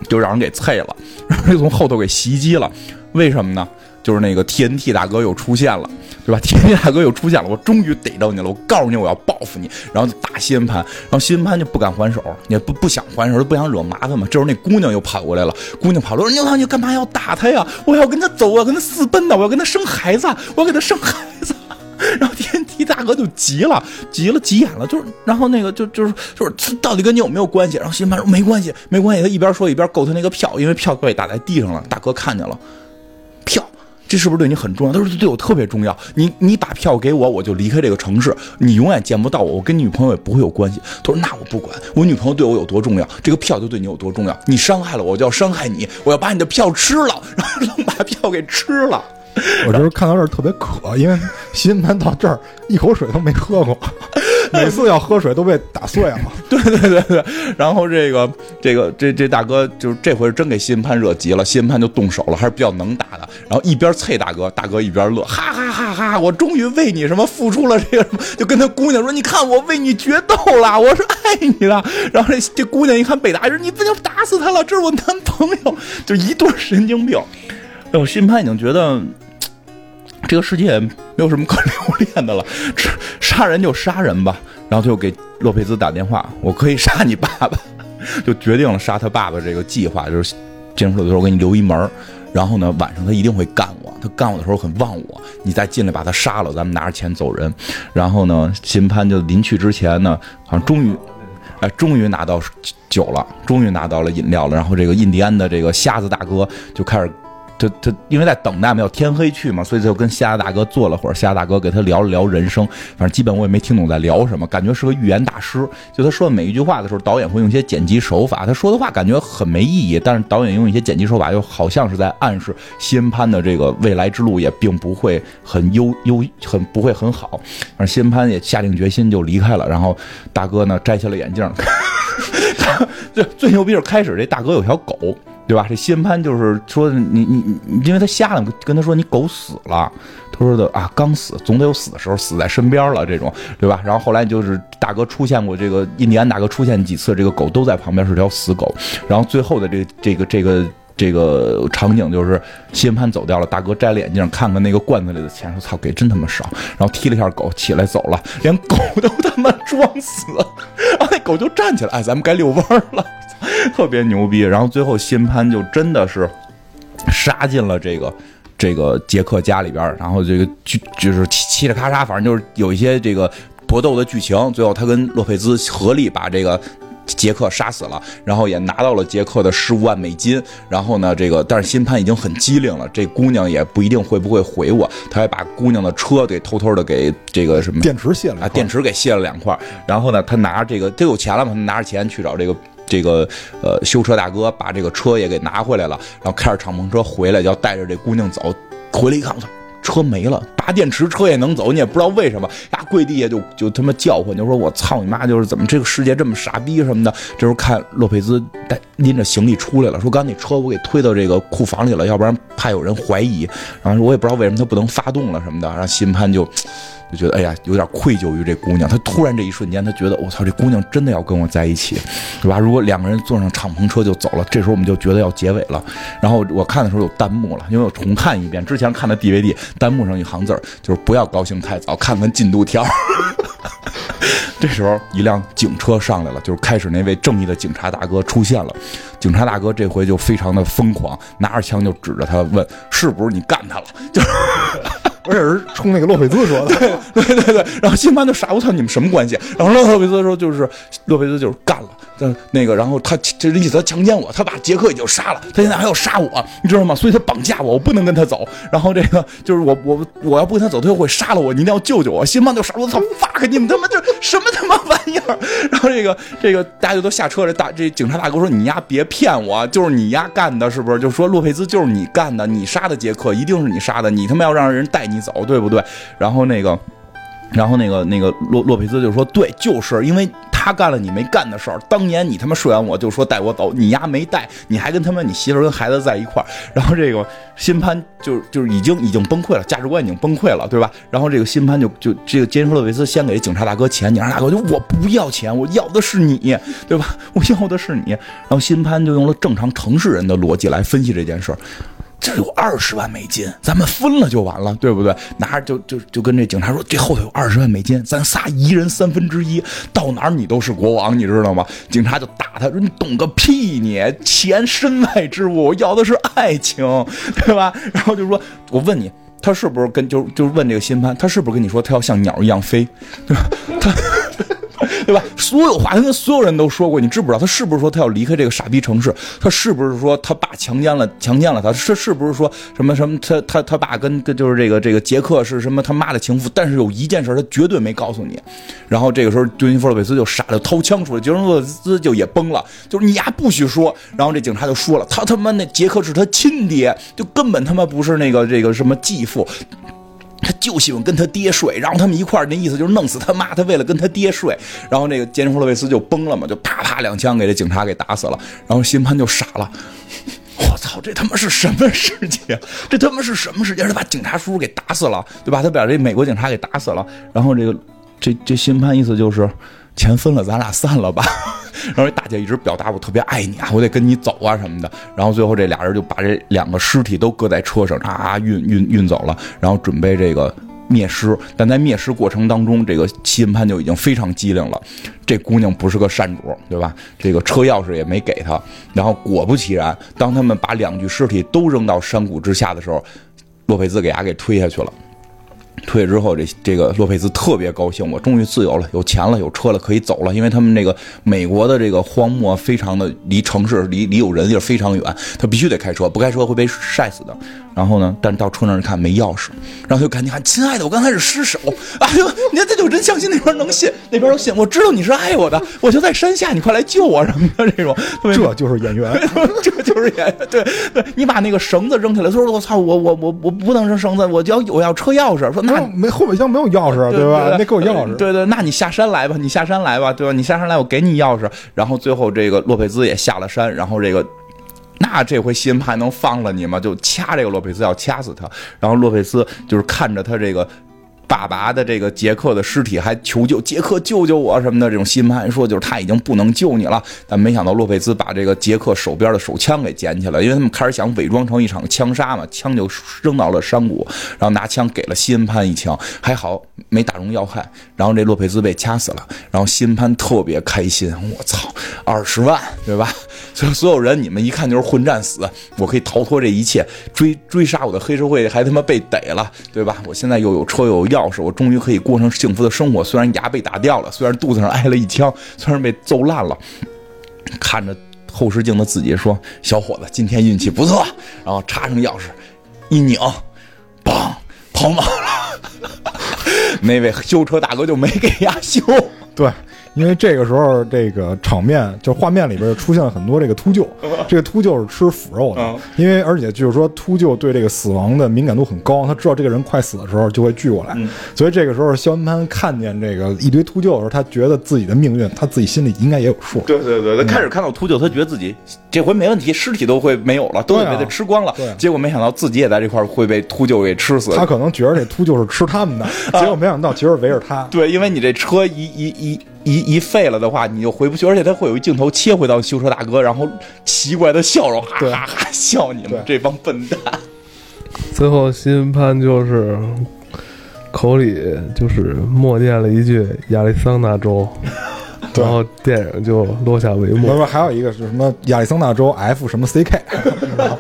就让人给啐了，然后就从后头给袭击了，为什么呢？就是那个 TNT 大哥又出现了，对吧？TNT 大哥又出现了，我终于逮着你了！我告诉你，我要报复你！然后就打西恩潘，然后西恩潘就不敢还手，也不不想还手，不想惹麻烦嘛。这时候那姑娘又跑过来了，姑娘跑过来说：“你你干嘛要打他呀？我要跟他走，我要跟他私奔呢，我要跟他生孩子，我要给他生孩子。”然后天梯大哥就急了，急了，急眼了，就是，然后那个就就是就是到底跟你有没有关系？然后新潘说没关系，没关系。他一边说一边够他那个票，因为票被打在地上了。大哥看见了，票，这是不是对你很重要？他说对我特别重要。你你把票给我，我就离开这个城市，你永远见不到我，我跟你女朋友也不会有关系。他说那我不管，我女朋友对我有多重要，这个票就对你有多重要。你伤害了我，就要伤害你，我要把你的票吃了，然后能把票给吃了。我就是看到这儿特别渴，因为新潘到这儿一口水都没喝过，每次要喝水都被打碎了。对对对对，然后这个这个这这大哥就是这回真给新潘惹急了，新潘就动手了，还是比较能打的。然后一边啐大哥，大哥一边乐，哈哈哈哈！我终于为你什么付出了这个什么，就跟他姑娘说：“你看我为你决斗了，我是爱你的。”然后这这姑娘一看被打，说：“你不就打死他了？这是我男朋友。”就一对神经病。哎呦，新潘已经觉得。这个世界没有什么可 留恋的了，杀人就杀人吧。然后他就给洛佩兹打电话，我可以杀你爸爸，就决定了杀他爸爸这个计划。就是进出的时候我给你留一门然后呢晚上他一定会干我，他干我的时候很忘我，你再进来把他杀了，咱们拿着钱走人。然后呢，新潘就临去之前呢，好像终于，哎，终于拿到酒了，终于拿到了饮料了。然后这个印第安的这个瞎子大哥就开始。他他因为在等待嘛，要天黑去嘛，所以就跟瞎大哥坐了会儿。瞎大哥给他聊了聊人生，反正基本我也没听懂在聊什么，感觉是个预言大师。就他说的每一句话的时候，导演会用一些剪辑手法。他说的话感觉很没意义，但是导演用一些剪辑手法，又好像是在暗示西恩潘的这个未来之路也并不会很优优，很不会很好。反正西恩潘也下定决心就离开了。然后大哥呢摘下了眼镜，最最牛逼是开始这大哥有条狗。对吧？这西恩潘就是说你你你，因为他瞎了，跟他说你狗死了，他说的啊，刚死，总得有死的时候，死在身边了，这种对吧？然后后来就是大哥出现过，这个印第安大哥出现几次，这个狗都在旁边是条死狗。然后最后的这这个这个这个场景就是西恩潘走掉了，大哥摘了眼镜看看那个罐子里的钱，说操给真他妈少，然后踢了一下狗起来走了，连狗都他妈装死，然后那狗就站起来，哎，咱们该遛弯了，特别牛逼。然后最后新潘就真的是杀进了这个。这个杰克家里边，然后这个就就是嘁哩咔嚓，反正就是有一些这个搏斗的剧情。最后他跟洛佩兹合力把这个杰克杀死了，然后也拿到了杰克的十五万美金。然后呢，这个但是新潘已经很机灵了，这姑娘也不一定会不会回我。他还把姑娘的车给偷偷的给这个什么电池卸了啊，电池给卸了两块。然后呢，他拿着这个他有钱了嘛，他拿着钱去找这个。这个呃，修车大哥把这个车也给拿回来了，然后开着敞篷车回来，要带着这姑娘走。回来一看，我操，车没了，拔电池车也能走，你也不知道为什么呀，跪地下就就他妈叫唤，就说我操你妈，就是怎么这个世界这么傻逼什么的。这时候看洛佩兹带拎着行李出来了，说刚那车我给推到这个库房里了，要不然怕有人怀疑。然后我也不知道为什么他不能发动了什么的，然后新潘就。就觉得哎呀，有点愧疚于这姑娘。他突然这一瞬间，他觉得我操，这姑娘真的要跟我在一起，对吧？如果两个人坐上敞篷车就走了，这时候我们就觉得要结尾了。然后我看的时候有弹幕了，因为我重看一遍之前看的 DVD，弹幕上一行字就是不要高兴太早，看看进度条。这时候一辆警车上来了，就是开始那位正义的警察大哥出现了。警察大哥这回就非常的疯狂，拿着枪就指着他问：“是不是你干他了？”就是。而且是冲那个洛佩兹说的，对 对对对。然后辛巴就傻，我操，你们什么关系？然后洛佩兹说，就是洛佩兹就是干了。那个，然后他这意思，他强奸我，他把杰克已经杀了，他现在还要杀我，你知道吗？所以他绑架我，我不能跟他走。然后这个就是我我我要不跟他走，他又会杀了我，你一定要救救我。辛巴就傻，我操，fuck，你们他妈这什么他妈玩意儿？然后这个这个大家就都下车，这大这警察大哥说，你丫别骗我，就是你丫干的，是不是？就说洛佩兹就是你干的，你杀的杰克，一定是你杀的，你他妈要让人带你走，对不对？然后那个。然后那个那个洛洛佩兹就说：“对，就是因为他干了你没干的事儿。当年你他妈睡完我就说带我走，你丫没带，你还跟他妈你媳妇跟孩子在一块儿。然后这个新潘就就是已经已经崩溃了，价值观已经崩溃了，对吧？然后这个新潘就就这个杰尼弗洛佩斯先给警察大哥钱，警察大哥就我不要钱，我要的是你，对吧？我要的是你。然后新潘就用了正常城市人的逻辑来分析这件事儿。”这有二十万美金，咱们分了就完了，对不对？拿着就就就跟这警察说，这后头有二十万美金，咱仨一人三分之一，到哪儿你都是国王，你知道吗？警察就打他说：“你懂个屁！你钱身外之物，要的是爱情，对吧？”然后就说：“我问你，他是不是跟就就问这个新潘，他是不是跟你说他要像鸟一样飞，对吧？他。”对吧？所有话他跟所有人都说过，你知不知道他是不是说他要离开这个傻逼城市？他是不是说他爸强奸了强奸了他？是是不是说什么什么？他他他爸跟跟就是这个这个杰克是什么他妈的情妇？但是有一件事他绝对没告诉你。然后这个时候，杜尼弗洛维斯就傻的掏枪出来，杰伦洛斯就也崩了，就是你丫不许说。然后这警察就说了，他他妈那杰克是他亲爹，就根本他妈不是那个这个什么继父。他就喜欢跟他爹睡，然后他们一块儿，那意思就是弄死他妈。他为了跟他爹睡，然后那个杰尼弗洛维斯就崩了嘛，就啪啪两枪给这警察给打死了。然后辛潘就傻了，我操，这他妈是什么世界？这他妈是什么世界？他把警察叔叔给打死了，对吧？他把这美国警察给打死了。然后这个这这辛潘意思就是钱分了，咱俩散了吧。然后大姐一直表达我特别爱你啊，我得跟你走啊什么的。然后最后这俩人就把这两个尸体都搁在车上，啊运运运走了，然后准备这个灭尸。但在灭尸过程当中，这个西恩潘就已经非常机灵了。这姑娘不是个善主，对吧？这个车钥匙也没给他。然后果不其然，当他们把两具尸体都扔到山谷之下的时候，洛佩兹给伢给推下去了。退之后，这这个洛佩兹特别高兴，我终于自由了，有钱了，有车了，可以走了。因为他们这个美国的这个荒漠非常的离城市离离有人地儿非常远，他必须得开车，不开车会被晒死的。然后呢，但到车那儿一看没钥匙，然后就赶紧喊：“亲爱的，我刚才是失手。”哎呦，你看这就真相信那边能信，那边都信。我知道你是爱我的，我就在山下，你快来救我什么的这种。这就是演员，这就是演员。对对，你把那个绳子扔起来，说：“我操，我我我我不能扔绳子，我要我要车钥匙。”说。那没后备箱没有钥匙，对吧？那够钥匙。对对，那你下山来吧，你下山来吧，对吧？你下山来，我给你钥匙。然后最后这个洛佩兹也下了山，然后这个，那这回西恩潘能放了你吗？就掐这个洛佩兹，要掐死他。然后洛佩斯就是看着他这个爸爸的这个杰克的尸体，还求救杰克救救我什么的这种西恩潘说就是他已经不能救你了，但没想到洛佩斯把这个杰克手边的手枪给捡起来，因为他们开始想伪装成一场枪杀嘛，枪就扔到了山谷，然后拿枪给了西恩潘一枪，还好没打中要害，然后这洛佩兹被掐死了，然后西恩潘特别开心，我操，二十万对吧？所以所有人你们一看就是混战死，我可以逃脱这一切，追追杀我的黑社会还他妈被逮了，对吧？我现在又有车又有钥匙，我终于可以过上幸福的生活。虽然牙被打掉了，虽然肚子上挨了一枪，虽然被揍烂了，看着后视镜的自己说：“小伙子，今天运气不错。”然后插上钥匙，一拧，砰，跑马了。那位修车大哥就没给牙修。对，因为这个时候这个场面就画面里边出现了很多这个秃鹫，这个秃鹫是吃腐肉的，因为而且就是说秃鹫对这个死亡的敏感度很高，他知道这个人快死的时候就会聚过来，所以这个时候肖恩潘看见这个一堆秃鹫的时候，他觉得自己的命运他自己心里应该也有数。对对对，他开始看到秃鹫，他觉得自己这回没问题，尸体都会没有了，都会被他吃光了。对，结果没想到自己也在这块会被秃鹫给吃死。他可能觉得这秃鹫是吃他们的，结果没想到其实围着他。对，因为你这车一一一。一一废了的话，你就回不去，而且他会有一镜头切回到修车大哥，然后奇怪的笑容，哈哈哈笑你们这帮笨蛋。最后，新潘就是口里就是默念了一句“亚利桑那州 ”。然后电影就落下帷幕。不是，还有一个是什么？亚利桑那州 F 什么 CK？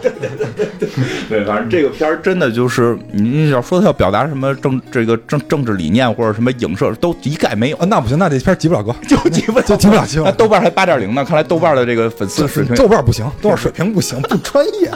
对对对对 对，反正这个片儿真的就是，你要说他要表达什么政这个政政治理念或者什么影射，都一概没有。那不行，那这片儿及不了格，就及不就及不了 级。豆瓣还八点零呢，看来豆瓣的这个粉丝水平，豆瓣不行，豆瓣水平不行，不专业。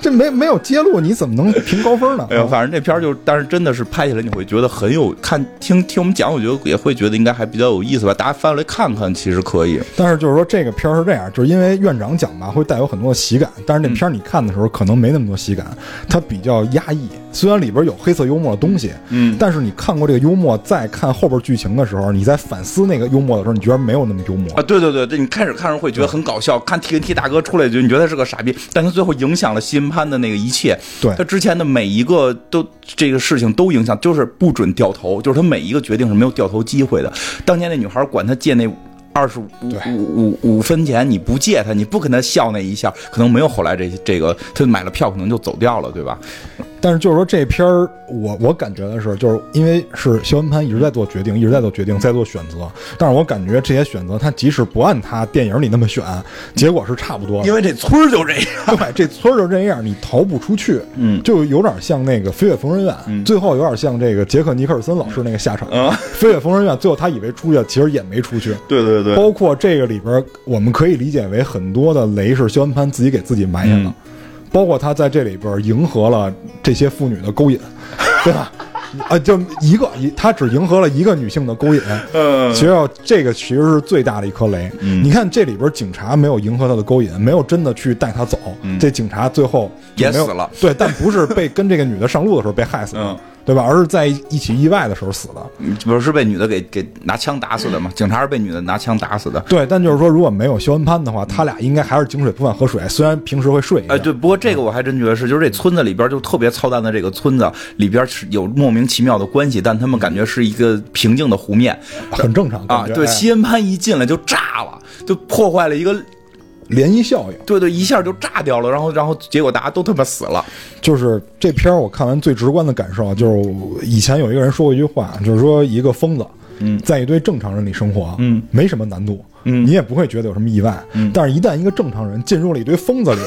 这没没有揭露，你怎么能评高分呢？哎呦，反正这片儿就，但是真的是拍起来你会觉得很有看听听我们讲，我觉得也会觉得应该还比较有意思吧。大家翻过来看看，其实可以。但是就是说这个片儿是这样，就是因为院长讲吧，会带有很多的喜感，但是那片儿你看的时候可能没那么多喜感，它比较压抑。虽然里边有黑色幽默的东西，嗯，但是你看过这个幽默，再看后边剧情的时候，你在反思那个幽默的时候，你觉得没有那么幽默啊？对对对对，你开始看时会觉得很搞笑，看 TNT 大哥出来就你觉得是个傻逼，但他最后影响了新潘的那个一切。对他之前的每一个都这个事情都影响，就是不准掉头，就是他每一个决定是没有掉头机会的。当年那女孩管他借那。二十五五五五分钱，你不借他，你不跟他笑那一下，可能没有后来这这个，他买了票可能就走掉了，对吧？但是就是说这片儿，我我感觉的是，就是因为是肖恩潘一直在做决定，一直在做决定，在做选择。但是我感觉这些选择，他即使不按他电影里那么选，结果是差不多。因为这村儿就这样，对，这村儿就这样，你逃不出去。嗯，就有点像那个《飞越疯人院》，最后有点像这个杰克尼克尔森老师那个下场。《飞越疯人院》最后他以为出去，其实也没出去。对对对，包括这个里边，我们可以理解为很多的雷是肖恩潘自己给自己埋下的。包括他在这里边迎合了这些妇女的勾引，对吧？啊，就一个一，他只迎合了一个女性的勾引。嗯，其实这个其实是最大的一颗雷。你看这里边警察没有迎合他的勾引，没有真的去带他走。这警察最后也死了。对，但不是被跟这个女的上路的时候被害死的。对吧？而是在一起意外的时候死的，不是被女的给给拿枪打死的吗？警察是被女的拿枪打死的。对，但就是说，如果没有肖恩潘的话，他俩应该还是井水不犯河水。虽然平时会睡。哎，对，不过这个我还真觉得是，就是这村子里边就特别操蛋的这个村子里边是有莫名其妙的关系，但他们感觉是一个平静的湖面，很正常啊。对，西恩潘一进来就炸了，就破坏了一个。涟漪效应，对对，一下就炸掉了，然后然后结果大家都他妈死了。就是这片儿我看完最直观的感受，就是以前有一个人说过一句话，就是说一个疯子，嗯，在一堆正常人里生活，嗯，没什么难度，嗯，你也不会觉得有什么意外，嗯，但是一旦一个正常人进入了一堆疯子里，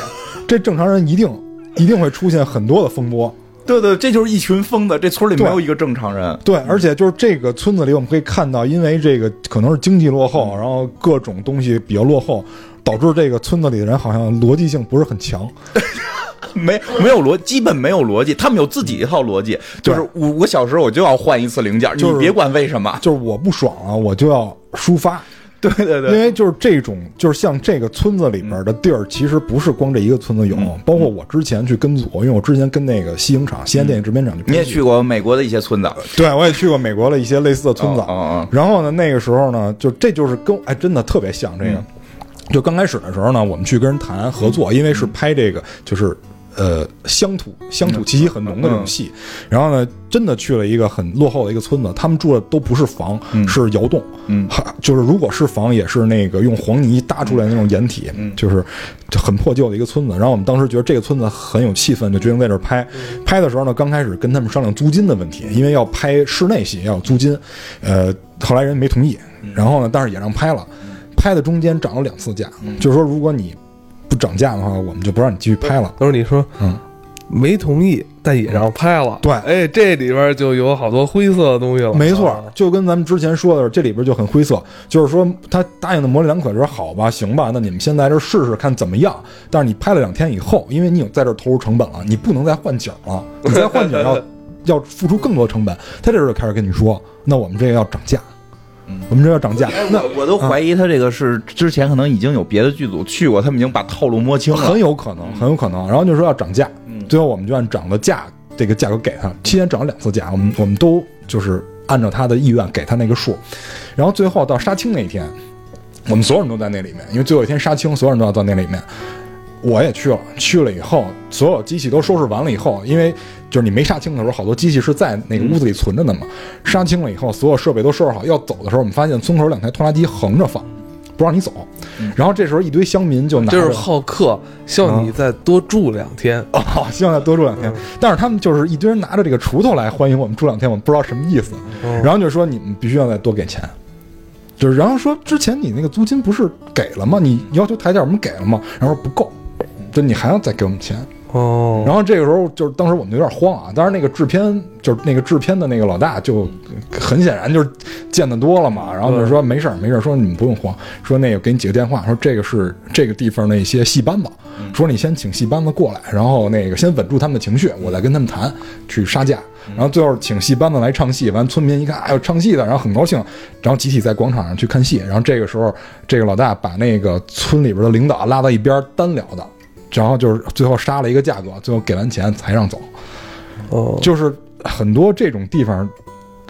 这正常人一定一定会出现很多的风波。对对，这就是一群疯子，这村里没有一个正常人。对，而且就是这个村子里，我们可以看到，因为这个可能是经济落后，然后各种东西比较落后。导致这个村子里的人好像逻辑性不是很强，没没有逻，基本没有逻辑。他们有自己一套逻辑，就是五个小时我就要换一次零件，你别管为什么，就是我不爽了，我就要抒发。对对对，因为就是这种，就是像这个村子里边的地儿，其实不是光这一个村子有，包括我之前去跟组，因为我之前跟那个西影厂、西安电影制片厂，你也去过美国的一些村子，对我也去过美国的一些类似的村子。嗯嗯。然后呢，那个时候呢，就这就是跟哎，真的特别像这个。就刚开始的时候呢，我们去跟人谈合作，因为是拍这个，就是。呃乡土乡土气息很浓的这种戏。然后呢，真的去了一个很落后的一个村子，他们住的都不是房，是窑洞。嗯哈，就是如果是房，也是那个用黄泥搭出来的那种掩体，就是很破旧的一个村子。然后我们当时觉得这个村子很有气氛，就决定在这儿拍。拍的时候呢，刚开始跟他们商量租金的问题，因为要拍室内戏要有租金，呃，后来人没同意。然后呢，但是也让拍了。拍的中间涨了两次价，就是说如果你不涨价的话，我们就不让你继续拍了。当时你说，嗯，没同意，但也让拍了。对哎，这里边就有好多灰色的东西了。没错啊，就跟咱们之前说的，这里边就很灰色，就是说他答应的模棱两可，说好吧，行吧，那你们先在这儿试试看怎么样。但是你拍了两天以后，因为你有在这儿投入成本了，你不能再换景了，你再换景要要付出更多成本。他这时候就开始跟你说，那我们这个要涨价，我们这要涨价，那我都怀疑他这个是之前可能已经有别的剧组去过，他们已经把套路摸清了。很有可能，很有可能。然后就说要涨价，最后我们就按涨的价这个价格给他，期间涨了两次价，我们我们都就是按照他的意愿给他那个数。然后最后到杀青那一天，我们所有人都在那里面，因为最后一天杀青，所有人都要到那里面。我也去了，去了以后，所有机器都收拾完了以后，因为就是你没杀青的时候，好多机器是在那个屋子里存着的嘛。杀青了以后，所有设备都收拾好，要走的时候，我们发现村口两台拖拉机横着放，不让你走。然后这时候一堆乡民就拿着就是好客，希望你再多住两天。哦，希望再多住两天。但是他们就是一堆人拿着这个锄头来欢迎我们住两天，我们不知道什么意思。然后就说你们必须要再多给钱，就是然后说之前你那个租金不是给了吗？你要求抬价我们给了吗？然后说不够，就你还要再给我们钱。哦，然后这个时候就是当时我们有点慌啊，当然那个制片就是那个制片的那个老大就很显然就是见得多了嘛，然后就说没事儿没事儿，说你们不用慌，说那个给你几个电话，说这个是这个地方的一些戏班子，说你先请戏班子过来，然后那个先稳住他们的情绪，我再跟他们谈去杀价，然后最后请戏班子来唱戏，完村民一看哎呦唱戏的，然后很高兴，然后集体在广场上去看戏，然后这个时候这个老大把那个村里边的领导拉到一边单聊的。然后就是最后杀了一个价格，最后给完钱才让走。哦，就是很多这种地方，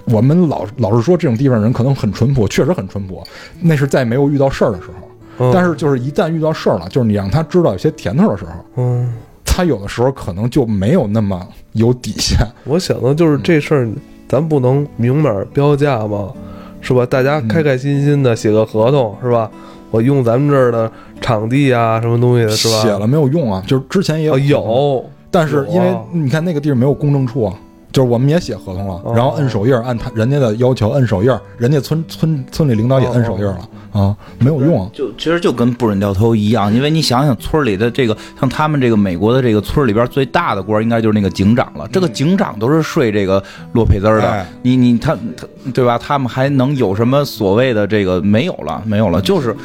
我们老老是说这种地方人可能很淳朴，确实很淳朴。那是在没有遇到事儿的时候，嗯但是就是一旦遇到事儿了，就是你让他知道有些甜头的时候，嗯，他有的时候可能就没有那么有底线。我想的就是这事儿，咱不能明码标价吗？是吧？大家开开心心的写个合同，是吧？我用咱们这儿的场地啊，什么东西的，是吧？写了没有用啊？就是之前也有、哦，有，但是因为你看那个地儿没有公证处啊，就是我们也写合同了，哦然后摁手印儿，按他人家的要求摁手印儿，人家村村村里领导也摁手印儿了、啊，没有用啊。就其实就跟不准掉头一样，因为你想想村里的这个，像他们这个美国的这个村里边最大的官，应该就是那个警长了。这个警长都是睡这个洛佩兹儿的哎，你你他他对吧？他们还能有什么所谓的这个没有了？没有了，就是。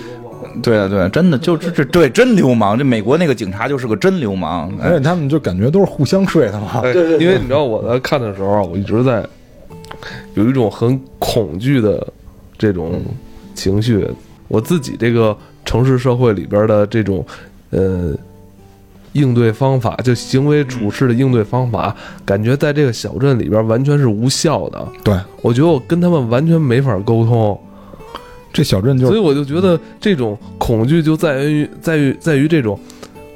对啊，对啊，真的就这这对真流氓，这美国那个警察就是个真流氓。哎而且他们就感觉都是互相睡的嘛。对对，因为你知道我在看的时候，我一直在有一种很恐惧的这种情绪。我自己这个城市社会里边的这种呃应对方法，就行为处事的应对方法，感觉在这个小镇里边完全是无效的。对，我觉得我跟他们完全没法沟通。这小镇就是所以我就觉得这种恐惧就在于在于在于这种，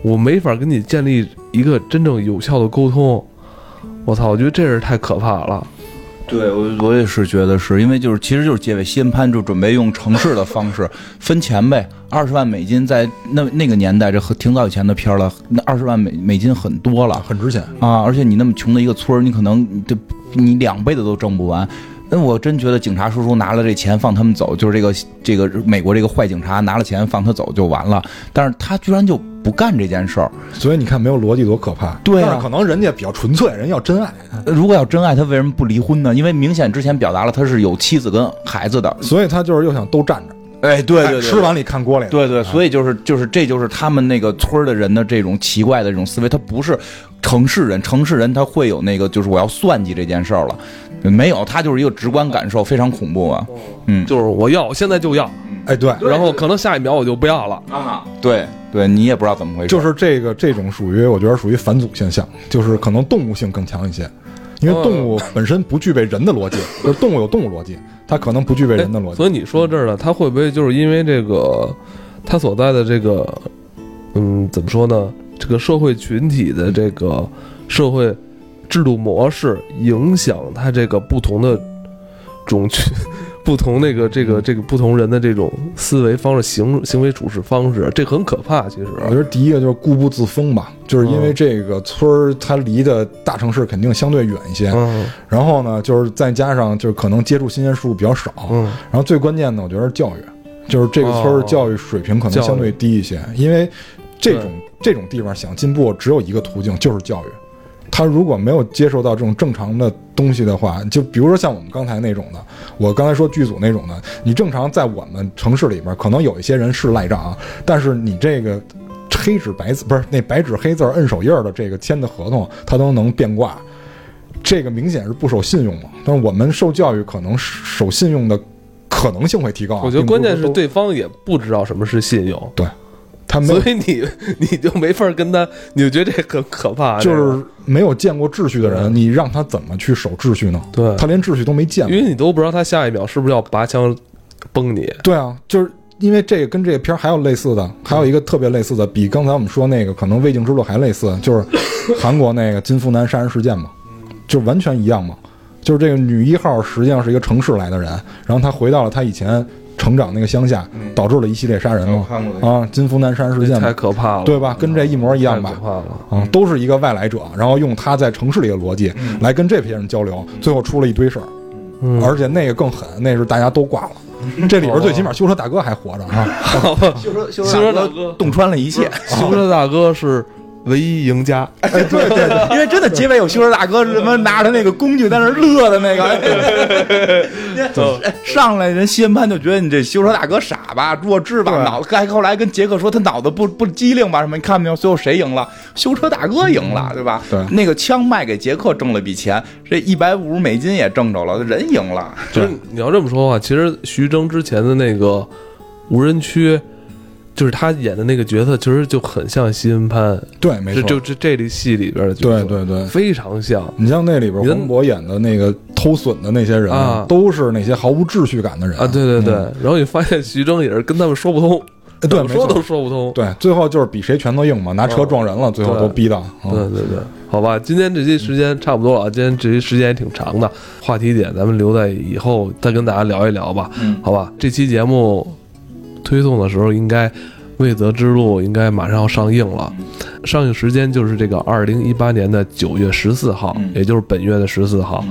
我没法跟你建立一个真正有效的沟通。我操，我觉得这是太可怕了。对我我也是觉得是因为就是其实就是结尾西恩潘就准备用城市的方式分钱呗，二十万美金在那那个年代这很挺早以前的片儿了，那二十万美美金很多了很值钱。啊，而且你那么穷的一个村儿，你可能这你两辈子都挣不完。那我真觉得警察叔叔拿了这钱放他们走，就是这个这个美国这个坏警察拿了钱放他走就完了，但是他居然就不干这件事儿。所以你看，没有逻辑多可怕。对啊但是可能人家比较纯粹，人要真爱，如果要真爱，他为什么不离婚呢？因为明显之前表达了他是有妻子跟孩子的。所以他就是又想都站着，哎，对对吃碗里看锅里。对对，所以就是就是这就是他们那个村儿的人的这种奇怪的这种思维，他不是城市人，城市人他会有那个就是我要算计这件事儿了，没有，他就是一个直观感受，非常恐怖啊。嗯。就是我要，现在就要，哎，对，然后可能下一秒我就不要了。啊，对对，你也不知道怎么回事，就是这个这种属于，我觉得属于反祖现象，就是可能动物性更强一些，因为动物本身不具备人的逻辑，就是动物有动物逻辑，它可能不具备人的逻辑。所以你说这儿呢，他会不会就是因为这个它所在的这个，嗯，怎么说呢？这个社会群体的这个社会制度模式影响他这个不同的种群。不同那个这个这个不同人的这种思维方式、行行为处事方式，这很可怕。其实，我觉得第一个就是固步自封吧，就是因为这个村儿它离的大城市肯定相对远一些，嗯然后呢，就是再加上就是可能接触新鲜事物比较少，嗯然后最关键的，我觉得是教育，就是这个村儿哦教育水平可能相对低一些，因为这种这种地方想进步只有一个途径，就是教育。他如果没有接受到这种正常的东西的话，就比如说像我们刚才那种的，我刚才说剧组那种的，你正常在我们城市里边，可能有一些人是赖账，但是你这个黑纸白字不是那白纸黑字摁手印儿的这个签的合同，他都能变卦，这个明显是不守信用嘛。但是我们受教育，可能守信用的可能性会提高啊。我觉得关键是对方也不知道什么是信用，他没有所以你 你就没法跟他，你就觉得这很可怕。就是没有见过秩序的人，你让他怎么去守秩序呢？对他连秩序都没见过。因为你都不知道他下一秒是不是要拔枪崩你。对啊，就是因为这个跟这个片儿还有类似的，还有一个特别类似的，比刚才我们说那个可能《未竟之路》还类似，就是韩国那个金福南杀人事件嘛，就完全一样嘛。就是这个女一号实际上是一个城市来的人，然后她回到了她以前成长那个乡下，导致了一系列杀人嘛。啊，金福南杀人事件太，可怕了，对吧？跟这一模一样吧太可？怕了。啊，都是一个外来者，然后用他在城市里的逻辑来跟这批人交流，最后出了一堆事儿。嗯，而且那个更狠，那是大家都挂了。这里边最起码修车大哥还活着啊！修车修修车大哥洞穿了一切，修车大哥是唯一赢家。哎，对对对，因为真的结尾有修车大哥什么拿着那个工具在那乐的那个，哎上来人西恩潘就觉得你这修车大哥傻吧、弱智吧，脑子。还后来跟杰克说他脑子不不机灵吧什么，你看没有？最后谁赢了？修车大哥赢了，对吧？对那个枪卖给杰克挣了笔钱，这一百五十美金也挣着了，人赢了。就是你要这么说的话，其实徐峥之前的那个无人区，就是他演的那个角色，其实就很像西恩潘，对，没错，就这这里戏里边的角色，对对对。非常像。你像那里边黄渤演的那个偷笋的那些人啊，都是那些毫无秩序感的人啊，对对对，嗯然后你发现徐峥也是跟他们说不通，对 说都说不通。对，最后就是比谁拳头硬嘛，拿车撞人了，最后都逼到。嗯对对对，好吧，今天这期时间差不多了啊，今天这期时间也挺长的，话题点咱们留在以后再跟大家聊一聊吧，嗯好吧？这期节目推送的时候，应该《未择之路》应该马上要上映了，上映时间就是这个二零一八年的九月十四号，嗯也就是本月的十四号。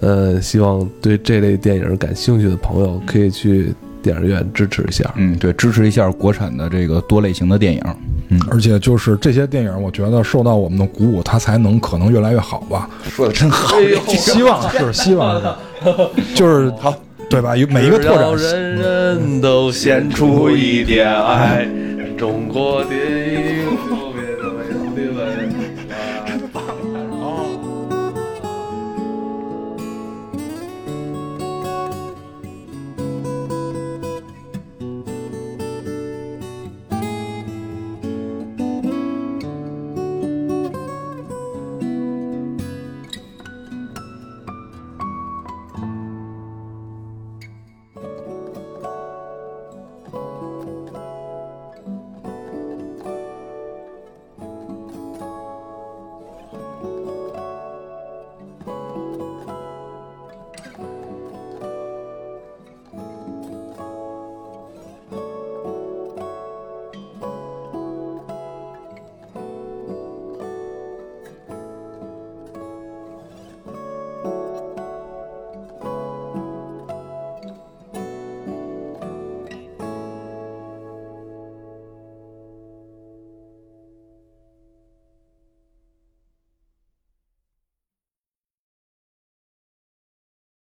嗯，希望对这类电影感兴趣的朋友可以去电影院支持一下。嗯，对，支持一下国产的这个多类型的电影。嗯而且就是这些电影，我觉得受到我们的鼓舞，它才能可能越来越好吧。说的真好。希望是，希望是，就是好，对吧？有每一个拓展人人都献出一点爱，中国电影。